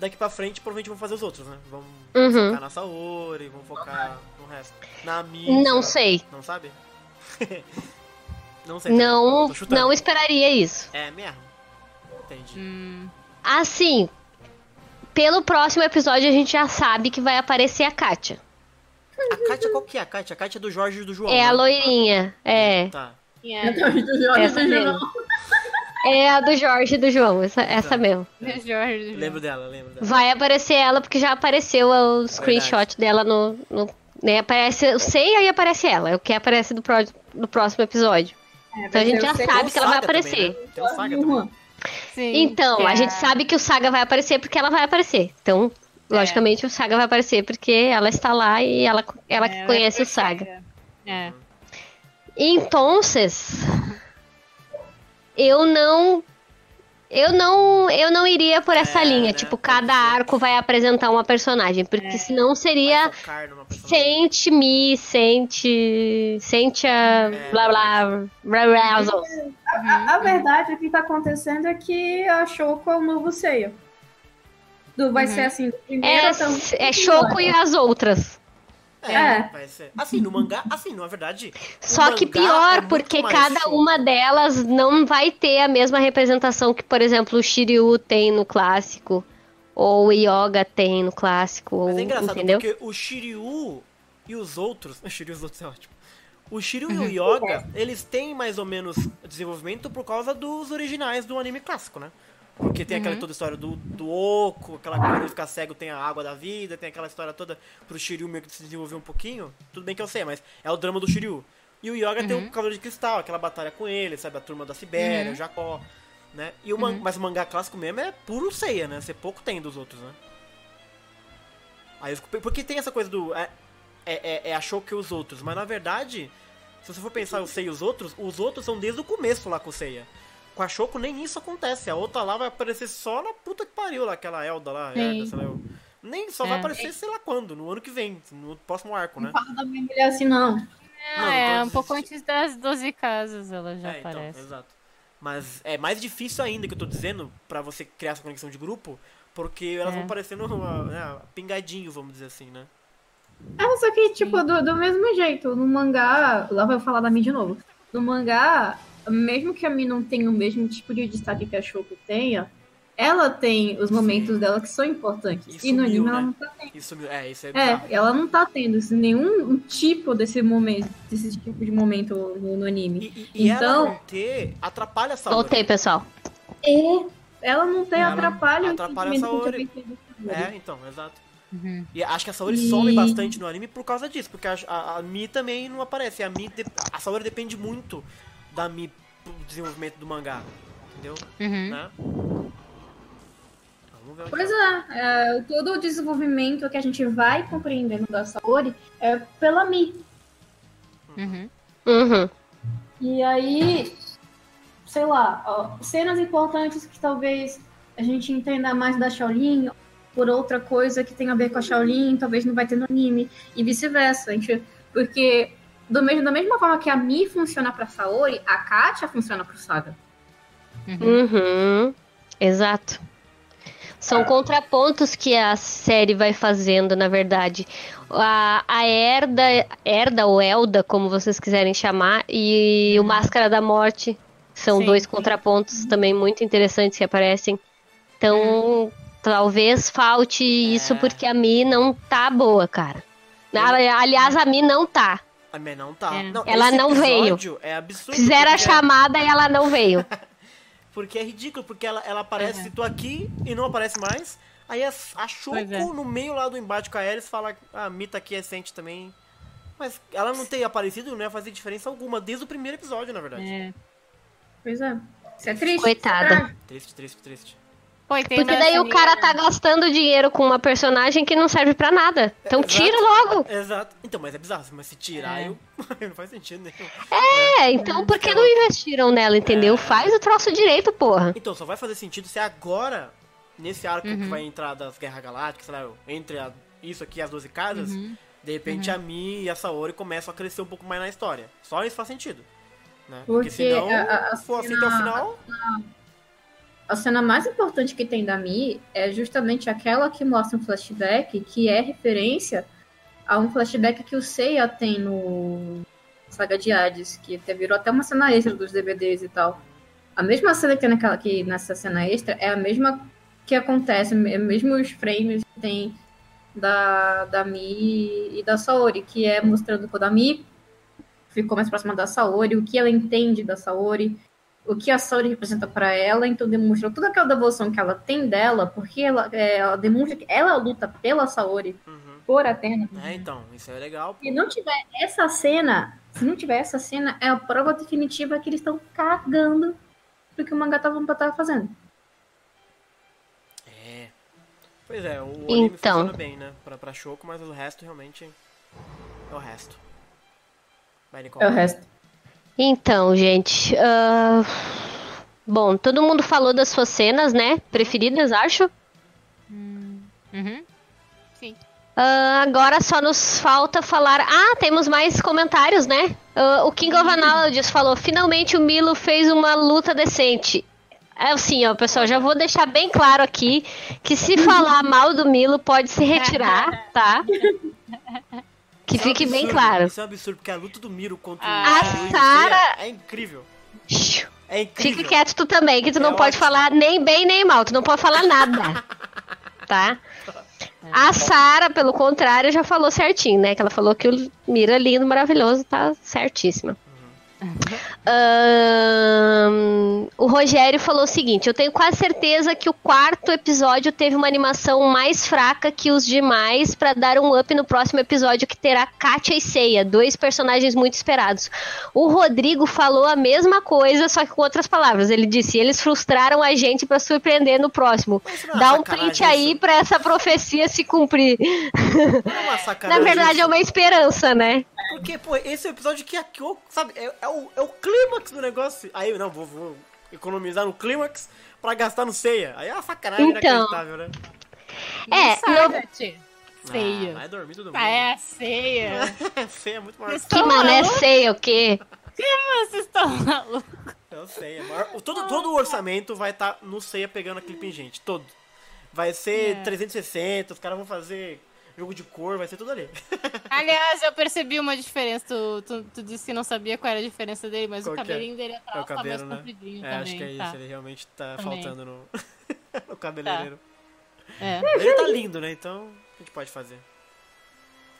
daqui pra frente provavelmente vão fazer os outros, né? Vão Uhum. focar na Saori, vão focar no resto. Na Mika. (laughs) Não sei. Não sabe? não sei. Não, não esperaria isso. É mesmo? Entendi. Hum, Assim, pelo próximo episódio a gente já sabe que vai aparecer a Katia. A Kátia, qual que é a Kátia? A Kátia é do Jorge e do João. É a né? loirinha. É. Tá. yeah. Essa mesmo. (laughs) É a do Jorge e do João, essa, essa mesmo. Jorge. Lembro dela, lembro dela. Vai aparecer ela, porque já apareceu o screenshot dela no. no né, aparece o Seiya e aparece ela. É o que aparece do, pró- do próximo episódio. então a gente já sei sabe que ela vai Saga também, aparecer. né? Tem o Saga também. Sim, Então, que a é- gente sabe que o Saga vai aparecer porque ela vai aparecer. Então, logicamente, o Saga vai aparecer porque ela está lá e ela, ela que é, conhece é o Saga. É. Então, eu não. Eu não, eu não iria por essa É, linha. né? Tipo, cada arco vai apresentar uma personagem. Porque senão Vai seria personagem. sente-me, sente. Sente a. É, blá blá. blá, blá, blá. A, a verdade, o que tá acontecendo é que a Shoko é o novo Seiya. Do, vai ser assim, do primeiro É, é Choco e as outras. É, É. vai ser. Assim, no mangá, assim, na verdade. o Só que pior, é porque cada show. uma delas não vai ter a mesma representação que, por exemplo, o Shiryu tem no clássico. Ou o Yoga tem no clássico. Mas é engraçado, entendeu? porque o Shiryu e os outros. O (laughs) Shiryu e os outros é ótimo. O Shiryu e o Uhum. Yoga, eles têm mais ou menos desenvolvimento por causa dos originais do anime clássico, né? Porque tem Uhum. aquela toda história do, do Oco, aquela coisa de ficar cego tem a água da vida, tem aquela história toda pro Shiryu meio que se desenvolver um pouquinho. Tudo bem que eu sei, mas é o drama do Shiryu. E o Yoga tem o Cavaleiro de Cristal, aquela batalha com ele, sabe? A turma da Sibéria, o Jacó, né? E o man- Mas o mangá clássico mesmo é puro Seiya, né? Você pouco tem dos outros, né? Aí eu porque tem essa coisa do. É, é, é, é achou que os outros, mas na verdade, se você for pensar o Seiya e os outros, os outros são desde o começo lá com o Seiya. Com a Shoko nem isso acontece. A outra lá vai aparecer só na puta que pariu lá, aquela Elda lá, Sim. Nem só vai É. aparecer sei lá quando, no ano que vem, no próximo arco, né? fala da minha mulher assim, não. Ah, Não, é, então um pouco antes das 12 casas ela já É, então, aparece. exato. Mas é mais difícil ainda que eu tô dizendo pra você criar essa conexão de grupo, porque elas É. vão parecendo uma, né, pingadinho, vamos dizer assim, né? É, só que, tipo, do, do mesmo jeito, no mangá. Lá vai eu falar da Mi de novo. No mangá, mesmo que a Mi não tenha o mesmo tipo de destaque que a Shoko tenha, ela tem os momentos dela que são importantes. Isso e no anime sumiu, ela né? não tá tendo. Isso é, isso é É, ela não tá tendo assim, nenhum tipo desse momento, desse tipo de momento no, no anime. E, e, e Então- ela não ter atrapalha a Saori. Voltei, pessoal. E ela não tem Ela atrapalho. atrapalha a o Saori. É, então, exato. Uhum. E acho que a Saori E- some bastante no anime por causa disso, porque a, a, a Mi também não aparece. A, Mi de- a Saori depende muito da Mi pro desenvolvimento do mangá. Entendeu? Uhum. Né? Vamos ver o que Pois é, é, todo o desenvolvimento que a gente vai compreendendo da Saori é pela Mi. Uhum. Uhum. E aí, sei lá, ó, cenas importantes que talvez a gente entenda mais da Shaolin por outra coisa que tem a ver com a Shaolin, talvez não vai ter no anime, e vice-versa. a gente- Porque do mesmo, da mesma forma que a Mi funciona pra Saori, a Katia funciona pro Saga. Uhum. Uhum. Exato. São contrapontos que a série vai fazendo, na verdade. A, a Erda, Erda ou Elda, como vocês quiserem chamar, e o Máscara da Morte são Sim. dois contrapontos também muito interessantes que aparecem. Então, talvez falte isso É. porque a Mi não tá boa, cara. Aliás, a Mi não tá. A não tá. É. Não, Ela não veio. É absurdo. Fizeram a chamada e ela não veio. (laughs) Porque é ridículo, porque ela, ela aparece, Uhum. tô aqui e não aparece mais. Aí a, a Shoko, é. no meio lá do embate com a Ares, fala, ah, a Mita aqui é recente também. Mas ela não ter aparecido não ia fazer diferença alguma, desde o primeiro episódio, na verdade. É. Pois é. Isso é triste. Coitada. é. Triste, triste, triste. Porque da daí o cara tá gastando dinheiro com uma personagem que não serve pra nada. Então Exato. tira logo. Exato. Então, mas é bizarro, mas se tirar, É. eu... (laughs) não faz sentido nenhum. É, então por que não investiram nela, entendeu? Faz o troço direito, porra. Então, só vai fazer sentido se agora, nesse arco que Uhum. vai entrar das Guerras Galácticas, sei lá, entre a- isso aqui e as 12 casas, Uhum. de repente a Mi e a Saori começam a crescer um pouco mais na história. Só isso faz sentido. Né? Porque senão, a- a- se for assim até o final, A cena mais importante que tem da Mi é justamente aquela que mostra um flashback que é referência a um flashback que o Seiya tem no Saga de Hades, que até virou até uma cena extra dos DVDs e tal. A mesma cena que naquela, que nessa cena extra é a mesma que acontece, me- mesmos frames que tem da, da Mi e da Saori, que é mostrando quando a Mi ficou mais próxima da Saori, o que ela entende da Saori, o que a Saori representa pra ela, então demonstra toda aquela devoção que ela tem dela, porque ela, é, ela demonstra que ela luta pela Saori, uhum. por Atena. é, então, isso é legal. pô. Se não tiver essa cena, se não tiver essa cena, é a prova definitiva que eles estão cagando pro que o mangá tava, tava fazendo. É. Pois é, o anime Então. funciona bem, né? Pra, pra Shoko, mas o resto realmente é o resto. Vai, Nicole. É o resto. Então, gente. ah, Bom, todo mundo falou das suas cenas, né? Preferidas, acho. Uhum. Sim. Ah, agora só nos falta falar. Ah, temos mais comentários, né? Ah, o King of Analogies falou: finalmente o Milo fez uma luta decente. É assim, ó, pessoal, já vou deixar bem claro aqui que se falar mal do Milo pode se retirar, (laughs) tá? Que Isso é um fique bem absurdo, claro. Isso é um absurdo, porque a luta do Miro contra Ah. o A Sara- é incrível. É incrível. Fique quieto tu também, que tu É não pode ótimo. falar nem bem nem mal, tu não pode falar nada. (laughs) tá? A Sara, pelo contrário, já falou certinho, né? Que ela falou que o Miro é lindo, maravilhoso, tá certíssima. Ahn, o Rogério falou o seguinte: eu tenho quase certeza que o quarto episódio teve uma animação mais fraca que os demais pra dar um up no próximo episódio que terá Katia e Seiya, dois personagens muito esperados. O Rodrigo falou a mesma coisa, só que com outras palavras. Ele disse: eles frustraram a gente pra surpreender no próximo. É Dá um print aí pra essa profecia se cumprir. É (laughs) Na verdade, isso. é uma esperança, né? Porque, pô, esse é o episódio que aqui, sabe, é, é o, é o clímax do negócio. Aí, não, vou, vou economizar no clímax pra gastar no ceia. Aí é uma sacanagem Então. inacreditável, né? É, Sarah-te. Ah, vai dormir todo mundo. Ah, é feia. (laughs) ceia é muito maior. Vocês Que mané malucos? Seiya o quê? Vocês estão malucos? Eu sei, é maior. Todo, todo o orçamento vai estar no ceia pegando aquele pingente, todo. Vai ser É. 360, os caras vão fazer jogo de cor, vai ser tudo ali. (laughs) Aliás, eu percebi uma diferença. Tu, tu, tu disse que não sabia qual era a diferença dele, mas Qual o que é? cabelinho dele É atrás o tá cabelo, mais né? compridinho É, também. acho que é isso, tá. ele realmente tá Também. faltando no, (laughs) no cabeleireiro. É. Ele tá lindo, né? Então, a gente pode fazer.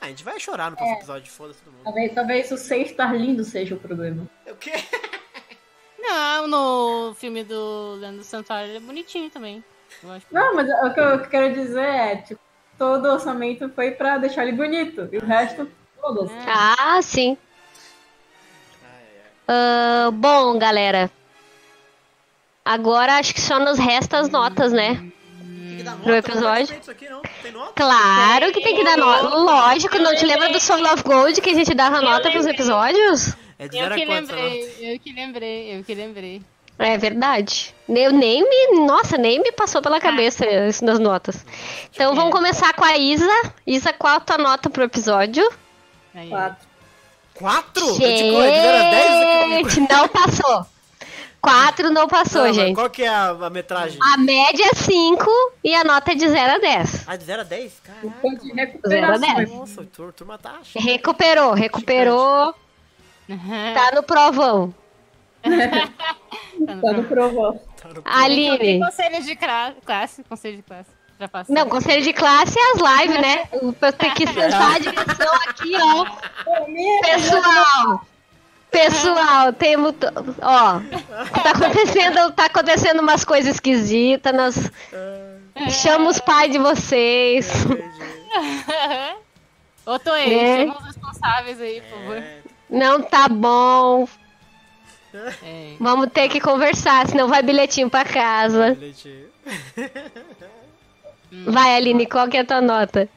Ah, a gente vai chorar no próximo episódio, foda-se todo mundo. Talvez, talvez o ser estar lindo seja o problema. O quê? (laughs) Não, no filme do Leandro Santoro ele é bonitinho também. Eu acho Não, mas o que eu quero dizer é, tipo, todo o orçamento foi pra deixar ele bonito. E o resto, todas. Ah, sim. Ah, bom, galera. Agora acho que só nos resta as notas, né? Tem que dar Pro nota, episódio. aqui, não? Tem nota? Claro que tem que dar nota. Lógico, não te lembra do Soul of Gold que a gente dava nota pros episódios? É de Eu que nota? lembrei, eu que lembrei, eu que lembrei. É verdade. Eu nem me. Nossa, nem me passou pela cabeça isso nas notas. Então vamos começar com a Isa. Isa, qual a tua nota pro episódio? Aí, Quatro. Quatro? É Gente, (laughs) não passou. Quatro não passou, Não, gente. Qual que é a, a metragem? A média é 5 e a nota é de 0 a 10. Ah, de 0 a 10? O Caraca. ponto de Zero a recuperação. dez. Nossa, tur- turma tá achando. Recuperou, recuperou. Tá no provão. (laughs) Tá no Tá no provão. Tá no- Aline. Conselho de classe, conselho de classe. Já passou. Não, conselho de classe é as lives, né? Eu tenho que (laughs) sentar a direção aqui, ó. Pessoal, pessoal, temos. Ó, tá acontecendo, tá acontecendo umas coisas esquisitas. Nós... Chama os pais de vocês. (laughs) Ô, Toei, É. chama os responsáveis aí, por favor. É, Não tá bom. É. Vamos ter que conversar, senão vai bilhetinho pra casa. leite. Vai, Aline, qual que é a tua nota?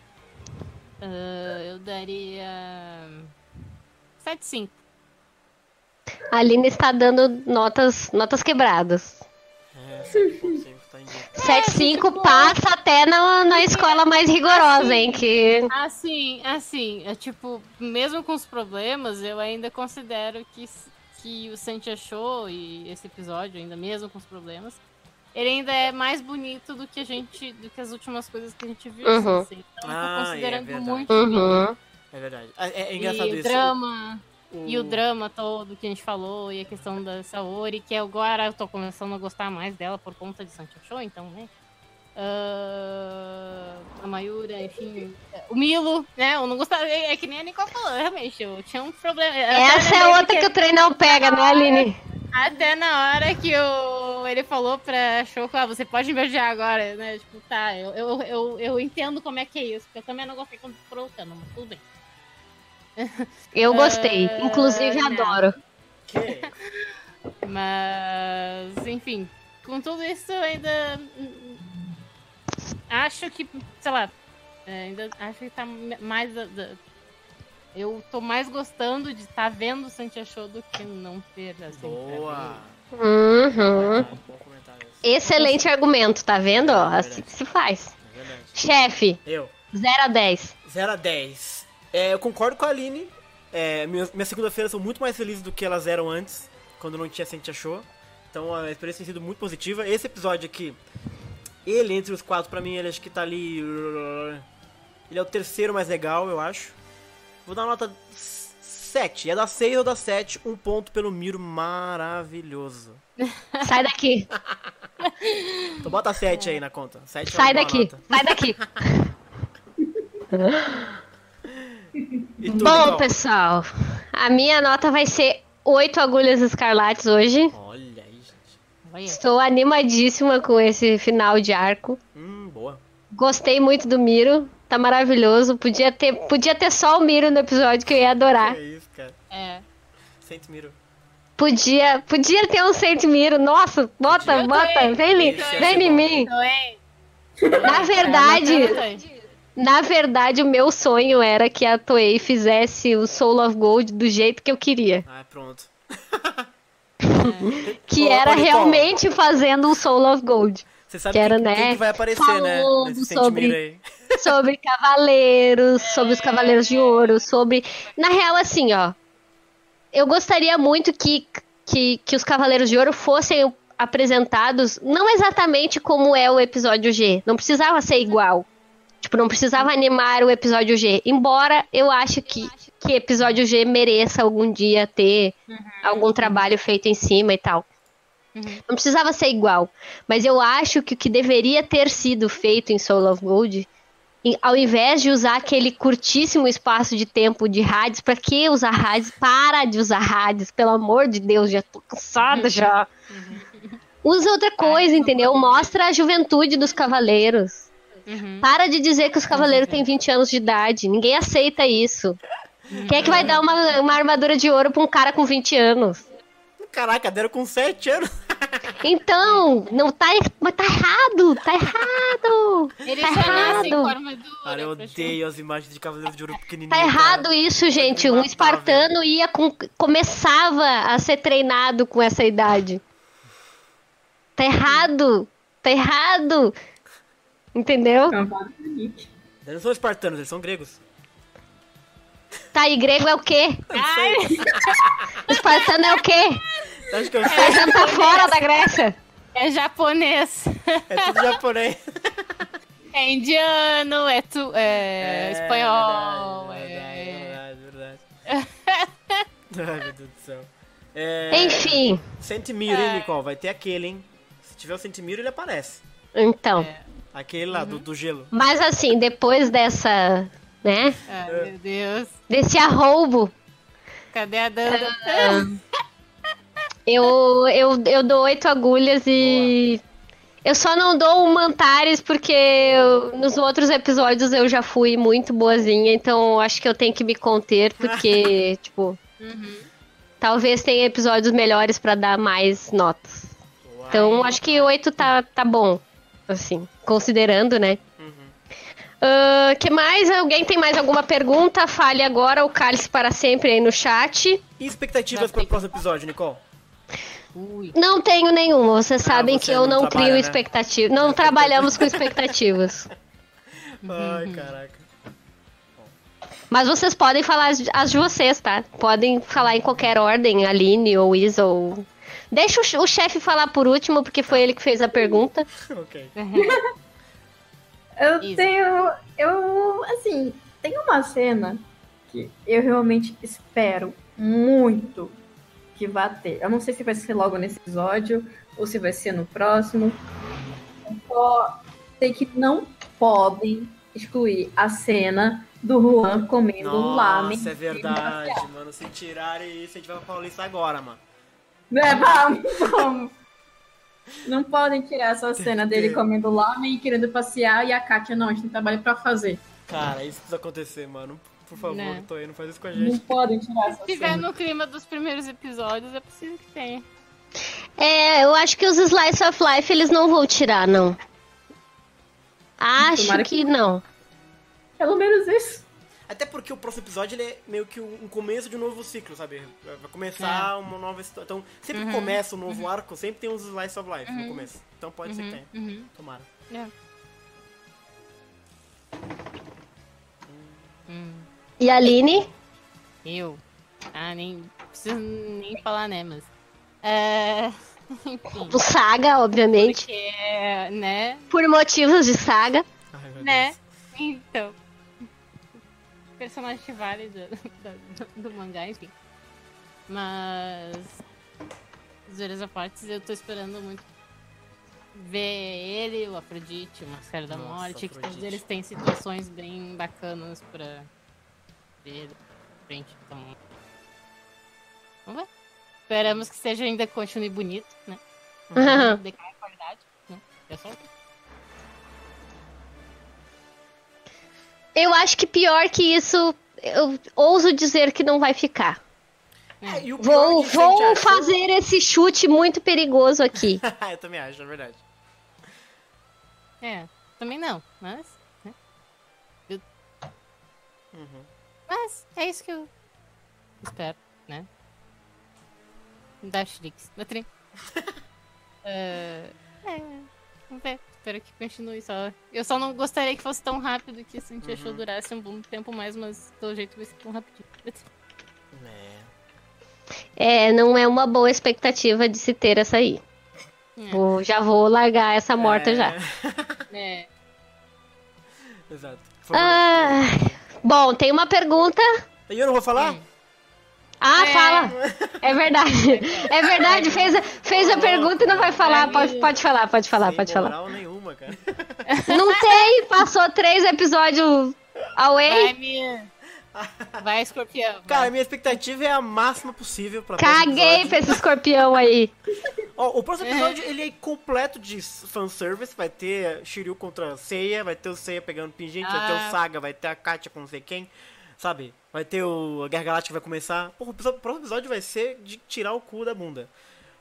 Ah, eu daria. 7,5. A Aline está dando notas, notas quebradas. É, 7.5 tá em dia. (laughs) 7,5 passa até na, na escola mais rigorosa, hein? Que. Assim, assim, é tipo, mesmo com os problemas, eu ainda considero que, que o Santi achou e esse episódio, ainda mesmo com os problemas, ele ainda é mais bonito do que a gente, do que as últimas coisas que a gente viu. Uhum. assim. Então, eu Ah, tô é considerando verdade. muito bonito. Uhum. É verdade. É, é engraçado e o isso. drama, O- e o drama todo que a gente falou, e a questão da Saori, que agora eu tô começando a gostar mais dela por conta de Sancho Show, então, né? Ah, a Mayura, enfim. O Milo, né? Eu não gostava. É, é que nem a Nicole falou, realmente. Eu tinha um problema. Essa é outra que o trem não pega, né, Aline? Até na hora que o, ele falou pra Choco, ah, você pode me beijar agora, né? Tipo, tá, eu, eu, eu, eu entendo como é que é isso, porque eu também não gostei quando provocando, mas tudo bem. (laughs) Eu gostei. Ah, Inclusive, não. adoro. Que? (laughs) Mas, enfim, com tudo isso eu ainda acho que, sei lá, é, ainda acho que tá mais. eu tô mais gostando de estar vendo o Santia Show do que não ter, assim. Boa. Uhum. Ah. Excelente argumento, tá vendo? ó? Assim que se faz. É. Chefe, Eu. 0 a 10. 0 a 10. É, eu concordo com a Aline. É, minha minha segunda-feira são muito mais felizes do que elas eram antes, quando não tinha Sente Achou. Então a experiência tem sido muito positiva. Esse episódio aqui, ele entre os quatro, pra mim, ele acho que tá ali. Ele é o terceiro mais legal, eu acho. Vou dar uma nota 7. É da 6 ou da 7, um ponto pelo Miro maravilhoso. (laughs) Sai daqui. Então bota 7 aí na conta. 7 Sai daqui. Vai daqui. Tu, Bom, pessoal, a minha nota vai ser 8 agulhas escarlates hoje. Olha Estou animadíssima com esse final de arco. Hum, boa. Gostei muito do Miro. Tá maravilhoso. Podia ter, podia ter só o Miro no episódio que eu ia adorar. É isso, cara. é. Sente Miro. Podia, podia ter um Saint Miro. Nossa, bota, Eu bota. Vem, vem ser em mim. É. Na verdade, Então, na verdade, o meu sonho era que a Toei fizesse o Soul of Gold do jeito que eu queria. Ah, pronto. (laughs) (laughs) Que Ô, era Nicole. realmente fazendo um Soul of Gold. Você sabe Que era, quem, né, quem que vai aparecer, né? falando Nesse sobre- (laughs) sobre cavaleiros, sobre os cavaleiros de ouro, sobre. Na real, assim, ó. Eu gostaria muito que, que, que os cavaleiros de ouro fossem apresentados não exatamente como é o episódio G. Não precisava ser igual. Tipo, não precisava animar o episódio G. Embora eu acho que, que episódio G mereça algum dia ter algum trabalho feito em cima e tal. Não precisava ser igual. Mas eu acho que o que deveria ter sido feito em Soul of Gold em- ao invés de usar aquele curtíssimo espaço de tempo de rádios, pra que usar rádios? Para de usar rádios, pelo amor de Deus, já tô cansada já. Usa outra coisa, entendeu? Mostra a juventude dos cavaleiros. Uhum. Para de dizer que os cavaleiros têm 20 anos de idade. Ninguém aceita isso. Quem é que vai dar uma, uma armadura de ouro pra um cara com 20 anos? Caraca, deram com 7 anos. Então, não tá, mas tá errado, tá errado. Ele Tá errado. forma do. Cara, eu odeio as imagens de Cavaleiros de Ouro pequenininho. Tá errado isso, gente. Um espartano ia com, começava a ser treinado com essa idade. Tá errado. Tá errado. Entendeu? Eles não são espartanos, eles são gregos. Tá, e grego é o quê? Ai, (laughs) Espartano é o quê? Que eu Espartano tá fora da Grécia. é japonês. É tudo japonês. É indiano, é, tu, é, espanhol. Verdade, é... verdade, verdade. (laughs) Ai, meu Deus do céu. É, Enfim, Sentimiro, hein, Nicole? Vai ter aquele, hein? Se tiver o Sentimiro, ele aparece. então. Aquele lá, do, do gelo. Mas assim, depois dessa, né? Ai, meu Deus. Desse arroubo, Cadê a Danda? eu, eu, eu dou oito agulhas e. Eu só não dou um Mantares porque eu- nos outros episódios eu já fui muito boazinha, então acho que eu tenho que me conter, porque, (laughs) tipo. Talvez tenha episódios melhores pra dar mais notas. Então acho que oito tá, tá bom, assim, considerando, né? Ah, que mais? Alguém tem mais alguma pergunta? Fale agora o cálice para sempre aí no chat. E expectativas para o próximo episódio, Nicole? Ui. Não tenho nenhuma. Vocês sabem Ah, você que eu não não trabalha, crio né? expectativa. Não (laughs) trabalhamos com expectativas. (laughs) Ai, caraca. Mas vocês podem falar as, as de vocês, tá? Podem falar em qualquer ordem, Aline ou Isa ou. Deixa o, che- o chefe falar por último, porque foi ele que fez a pergunta. (laughs) ok. Eu Isso. tenho. Eu. Assim, tem uma cena que eu realmente espero muito que vá ter. Eu não sei se vai ser logo nesse episódio ou se vai ser no próximo. Eu só sei que não podem excluir a cena do Juan comendo um lamen. Nossa, é verdade, mano. Se tirarem isso, a gente vai pra Paulista agora, mano. É, vamos, vamos. Não podem tirar essa cena dele comendo lamen e querendo passear e a Kátia, não, a gente tem trabalho pra fazer. Cara, isso precisa acontecer, mano. Por favor, Né. Toei, não faz isso com a Não gente. podem tirar essa Se tiver cena. no clima dos primeiros episódios, é possível que tenha. É, eu acho que os Slice of Life eles não vão tirar, não. Acho que que- não. Pelo menos isso. Até porque o próximo episódio ele é meio que um começo de um novo ciclo, sabe? Vai começar uma nova história. Então, sempre que começa um novo arco, sempre tem uns Slice of Life no começo. Então pode ser que tenha. Uhum. Tomara. É. E a Aline? Eu? Ah, nem preciso nem falar, né, mas... É... (laughs) Enfim, O Saga, obviamente. porque, né, Por motivos de saga. Ai, meu né, Deus. então... Personagem que vale do, do, do mangá, enfim. Mas... Zoeiras à parte, eu tô esperando muito ver ele, o Afrodite, o Máscara da Nossa, Morte, que todos Afrodite. eles têm situações bem bacanas pra ver de frente. Então, vamos ver. Esperamos que seja ainda continue bonito, né? Uhum. Decai a qualidade, né? É só Eu acho que pior que isso, eu ouso dizer que não vai ficar. É, e Vou, gente vou achou- fazer esse chute muito perigoso aqui. (laughs) Eu também acho, é verdade. É, também não, mas. Né? Eu- Uhum. Mas é isso que eu espero, né? Da Shrix. Da Trim. é, é, vamos ver. Espero que continue só. Eu só não gostaria que fosse tão rápido que a gente achou durasse um bom tempo mais, mas pelo jeito vai ser tão rapidinho. É. É, não é uma boa expectativa de se ter essa aí. É. Vou- já vou largar essa morta É, já. (laughs) É, Exato. Ah, bom, tem uma pergunta. E eu não vou falar? Ah, É. fala. É verdade. É verdade. Fez a, fez a pergunta e não vai falar. Pode, pode falar, pode falar, Sem pode falar. moral nenhuma, cara. Não tem. Passou três episódios away. vai me. Vai, escorpião. Cara, vai. minha expectativa é a máxima possível pra Caguei pra esse escorpião aí. Ó, o próximo episódio ele é completo de fanservice. Vai ter Shiryu contra Seiya, vai ter o Seiya pegando pingente, vai ter Ah. o Saga, vai ter a Katia com não sei quem, sabe? Vai ter o a Guerra Galáctica vai começar. Porra, o próximo episódio vai ser de tirar o cu da bunda.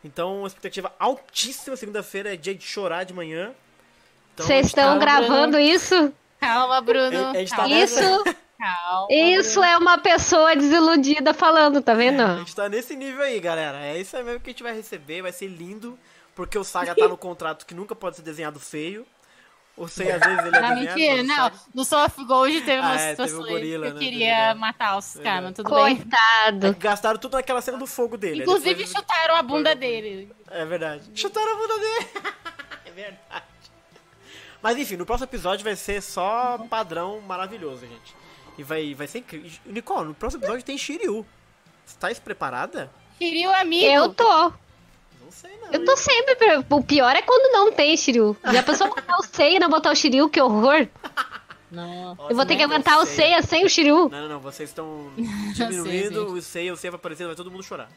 Então, a expectativa altíssima segunda-feira é dia de chorar de manhã. Então, Vocês estão tá gravando isso? Calma, Bruno. A gente tá calma, Isso, calma, isso é uma pessoa desiludida falando, tá A vendo? gente tá nesse nível aí, galera. É isso aí mesmo que a gente vai receber. Vai ser lindo. Porque o Saga tá no (laughs) contrato que nunca pode ser desenhado feio. Ou sei, às vezes ele é (laughs) Não, mentira, não. Saga- No of Gold teve Ah, umas é, teve situações gorila, que eu né? queria Verdade. matar os caras, mas tudo bem. Coitado. Gastaram tudo naquela cena do fogo dele. aí Inclusive depois- chutaram a bunda dele. É verdade. Chutaram a bunda dele. (laughs) é verdade. Mas enfim, no próximo episódio vai ser só padrão maravilhoso, gente. E vai, vai ser incrível. Nicole, no próximo episódio tem Shiryu. Você tá preparada? O amigo. Eu tô. Não sei não. Eu tô sempre. pre- O pior é quando não tem Shiryu. Já pensou botar o Seiya e não botar o Shiryu? Que horror. (laughs) Não. Nossa, Eu vou ter que aguentar o Seiya. Sem o Shiryu. Não, não, não. Vocês estão (laughs) diminuindo o Seiya, o Seiya vai aparecer, vai todo mundo chorar.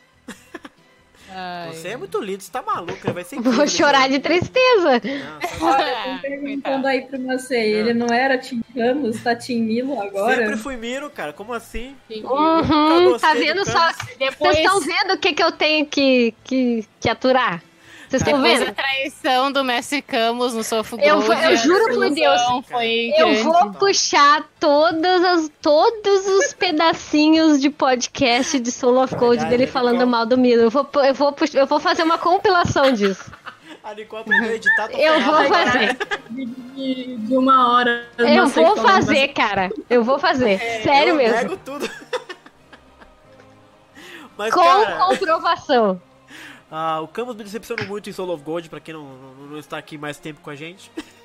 Ai. Você é muito lindo, você tá maluco, vai ser (laughs) Vou incrível, chorar de gente. tristeza. Não, Ah, (laughs) Perguntando aí pro Macei, ele não era Tim Ramos, tá Tim Milo agora? Sempre fui Miro, cara. Como assim? Uhum, tá vendo do só? Camus. Depois, Vocês estão vendo o que, que eu tenho que, que, que aturar? Vocês estão vendo? traição do Mestre Camus no Soul of Gold. Eu vou- eu a juro por desilusão Foi Eu grande. vou puxar todas as, todos os pedacinhos de podcast de Soul of Gold Verdade, dele ele falando mal do Milo. Eu vou, eu, vou, pux- eu vou fazer uma compilação disso. A Nicole a editar, Eu vou fazer. De, de uma hora. Eu vou fazer, cara. Eu vou fazer. Sério eu mesmo. tudo. (laughs) Mas, Com cara, comprovação. Ah, o Camus me decepcionou muito em Soul of Gold, pra quem não, não, não está aqui mais tempo com a gente. (laughs)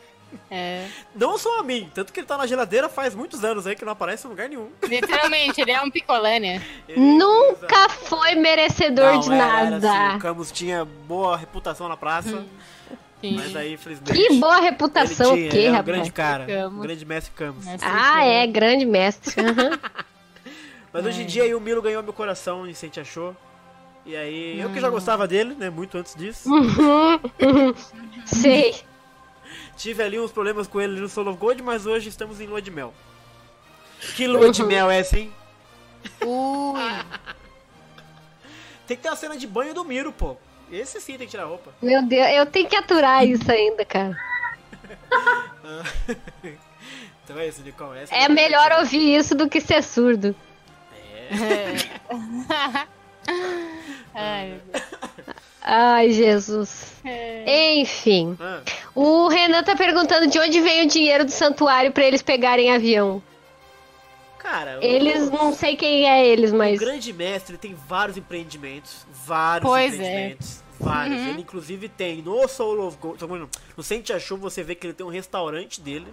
É. Não só a mim, tanto que ele tá na geladeira faz muitos anos aí que não aparece em lugar nenhum. Literalmente, ele é um picolé, né? Ele- Nunca foi merecedor Não, de era- era nada. assim, o Camus tinha boa reputação na praça, Sim. mas aí, infelizmente. Que boa ele reputação tinha, o quê, ele é um rapaz? grande cara, Camus. um grande mestre Camus. Mestre Ah, Camus. é, grande mestre. (laughs) Mas hoje em dia aí o Milo ganhou meu coração e sente achou. E aí, eu que já Hum. gostava dele, né, muito antes disso. Sei. Tive ali uns problemas com ele no Solo of Gold, mas hoje estamos em lua de mel. Que lua de mel é essa, hein? Ui. Tem que ter a cena de banho do Miro, pô. Esse sim tem que tirar a roupa. Meu Deus, eu tenho que aturar isso ainda, cara. (laughs) Então é isso, Nicole. Essa É melhor ouvir isso do que ser surdo. (laughs) Ai. Ai, Jesus. É. Enfim. Ah, O Renan tá perguntando de onde vem o dinheiro do santuário pra eles pegarem avião. cara, o- Eles, não sei quem é eles, o mas. grande mestre tem vários empreendimentos. Vários Pois é. empreendimentos. Vários. Uhum. Ele inclusive tem no Soul of Gold. No Sente Achou você vê que ele tem um restaurante dele.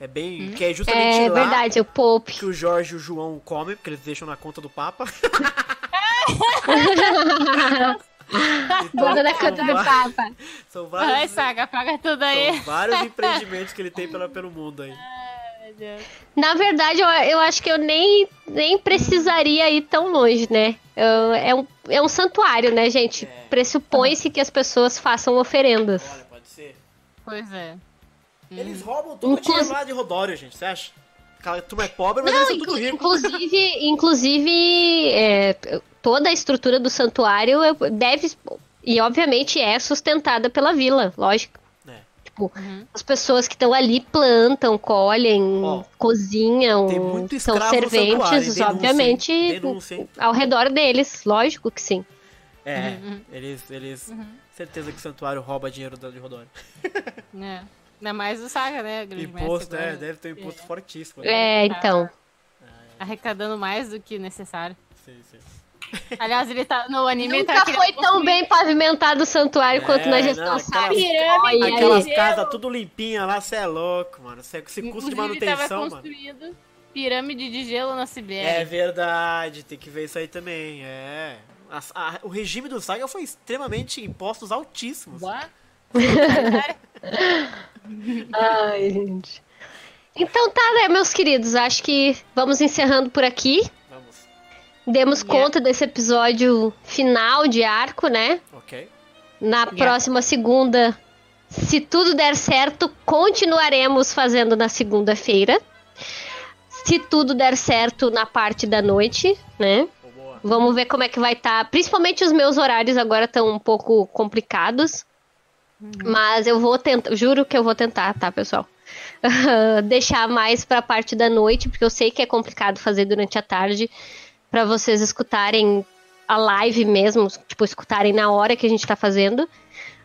É bem. Que é justamente É lá verdade, o Pope. que o Jorge e o João comem, porque eles deixam na conta do Papa. (laughs) Bunda da conta do Papa. São Vai, vários, Saga, paga tudo aí. são vários empreendimentos que ele tem pela, pelo mundo aí. Na verdade, eu, eu acho que eu nem, nem precisaria ir tão longe, né? Eu- é, um, é um santuário, né, gente? É. Pressupõe-se que as pessoas façam oferendas. Olha, pode ser. Pois é. Eles roubam todo o Inclusive- dinheiro lá de Rodório, gente, você acha? Aquela turma é pobre, mas Não, eles são inclu- tudo ricos. inclusive, (laughs) inclusive é, toda a estrutura do santuário é- deve e obviamente é sustentada pela vila, lógico. É. Tipo, Uhum. as pessoas que estão ali plantam, colhem, Ó, cozinham, tem muito são serventes? Denúncia, obviamente? Denúncia, ao redor deles, lógico que sim. É, Uhum. eles, eles, certeza que o santuário rouba dinheiro de Rodório. É. Ainda mais o Saga, né? Grande Imposto, mestre é, agora. deve ter um imposto fortíssimo. né? É, então. Arrecadando mais do que necessário. Sim, sim. (laughs) Aliás, ele tá no anime. ele Nunca tá foi tão construir- bem pavimentado o santuário quanto na É, gestão não. Pirâmide, aí. Aquelas Gelo. casas tudo limpinha lá, você é louco, mano. Esse esse custo de manutenção, mano. pirâmide de gelo na É Sibéria. verdade, tem que ver isso aí também. É. As- a- o regime do Saga foi extremamente impostos altíssimos. (laughs) Ai, gente. Então tá, né, meus queridos? Acho que vamos encerrando por aqui. Vamos. Demos Yeah. conta desse episódio final de arco, né? Ok. Na próxima segunda, se tudo der certo, continuaremos fazendo na segunda-feira. Se tudo der certo na parte da noite, né? Vamos ver como é que vai estar. Principalmente os meus horários agora estão um pouco complicados. Mas eu vou tentar, juro que eu vou tentar, tá, pessoal? (laughs) Deixar mais pra parte da noite, porque eu sei que é complicado fazer durante a tarde, pra vocês escutarem a live mesmo, tipo, escutarem na hora que a gente tá fazendo.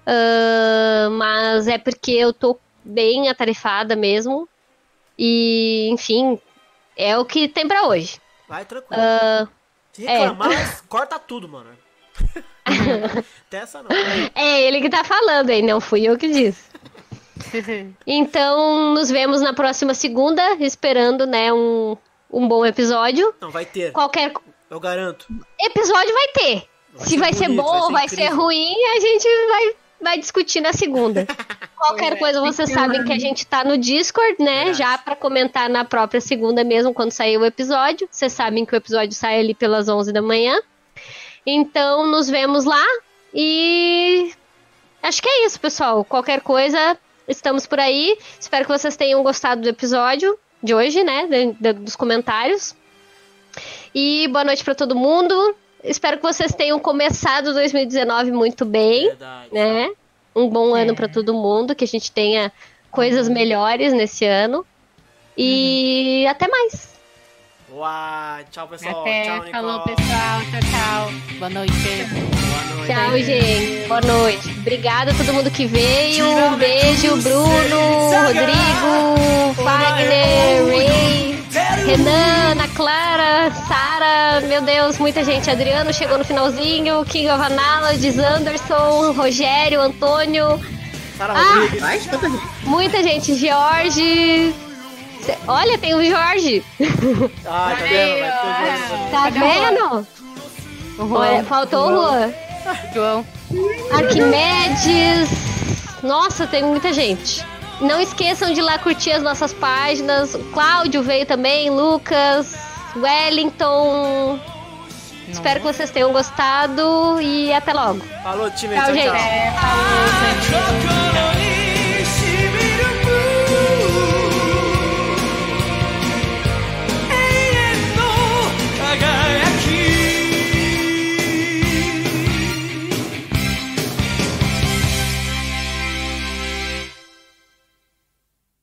Ah, mas é porque eu tô bem atarefada mesmo. E, enfim, é o que tem pra hoje. Vai tranquilo. Ah, Se reclamar, corta tudo, mano. (laughs) (laughs) Não. é ele que tá falando aí, não fui eu que disse. (laughs) Então, nos vemos na próxima segunda, esperando, né, um, um bom episódio. Não, vai ter. Qualquer Eu garanto. episódio vai ter. Vai Se ser vai ser bonito, bom vai ou ser vai ser ruim, a gente vai, vai discutir na segunda. (laughs) Qualquer é, coisa, vocês sabem uma- que a gente tá no Discord, né? Verdade. Já pra comentar na própria segunda mesmo, quando sair o episódio. Vocês sabem que o episódio sai ali pelas 11 da manhã. Então, nos vemos lá. E acho que é isso, pessoal. Qualquer coisa, estamos por aí. Espero que vocês tenham gostado do episódio de hoje, né? de- de- dos comentários. E boa noite pra todo mundo. Espero que vocês tenham começado 2019 muito bem, Verdade. né? Um bom ano É. pra todo mundo, que a gente tenha coisas melhores nesse ano. E até mais. Uau, tchau, pessoal. Até. Tchau, Nicole. Falou, pessoal. Tchau, tchau. Boa noite. Boa noite. Tchau, gente. Boa noite. Obrigada a todo mundo que veio. Um beijo, Bruno, Rodrigo, Wagner, Ray, Renan, Ana Clara, Sara, meu Deus, muita gente. Adriano chegou no finalzinho, King of Analogies, Anderson, Rogério, Antônio, Sara Ah! Rodrigues. Muita gente. George. Olha, tem o Jorge. Ah, tá vendo? Tá vendo? Olha, faltou o Juan. João. Arquimedes. Nossa, tem muita gente. Não esqueçam de ir lá curtir as nossas páginas. O Cláudio veio também, Lucas, Wellington. Espero que vocês tenham gostado e até logo. Falou, time. Tchau, tchau. gente. tchau. É, falou, tchau.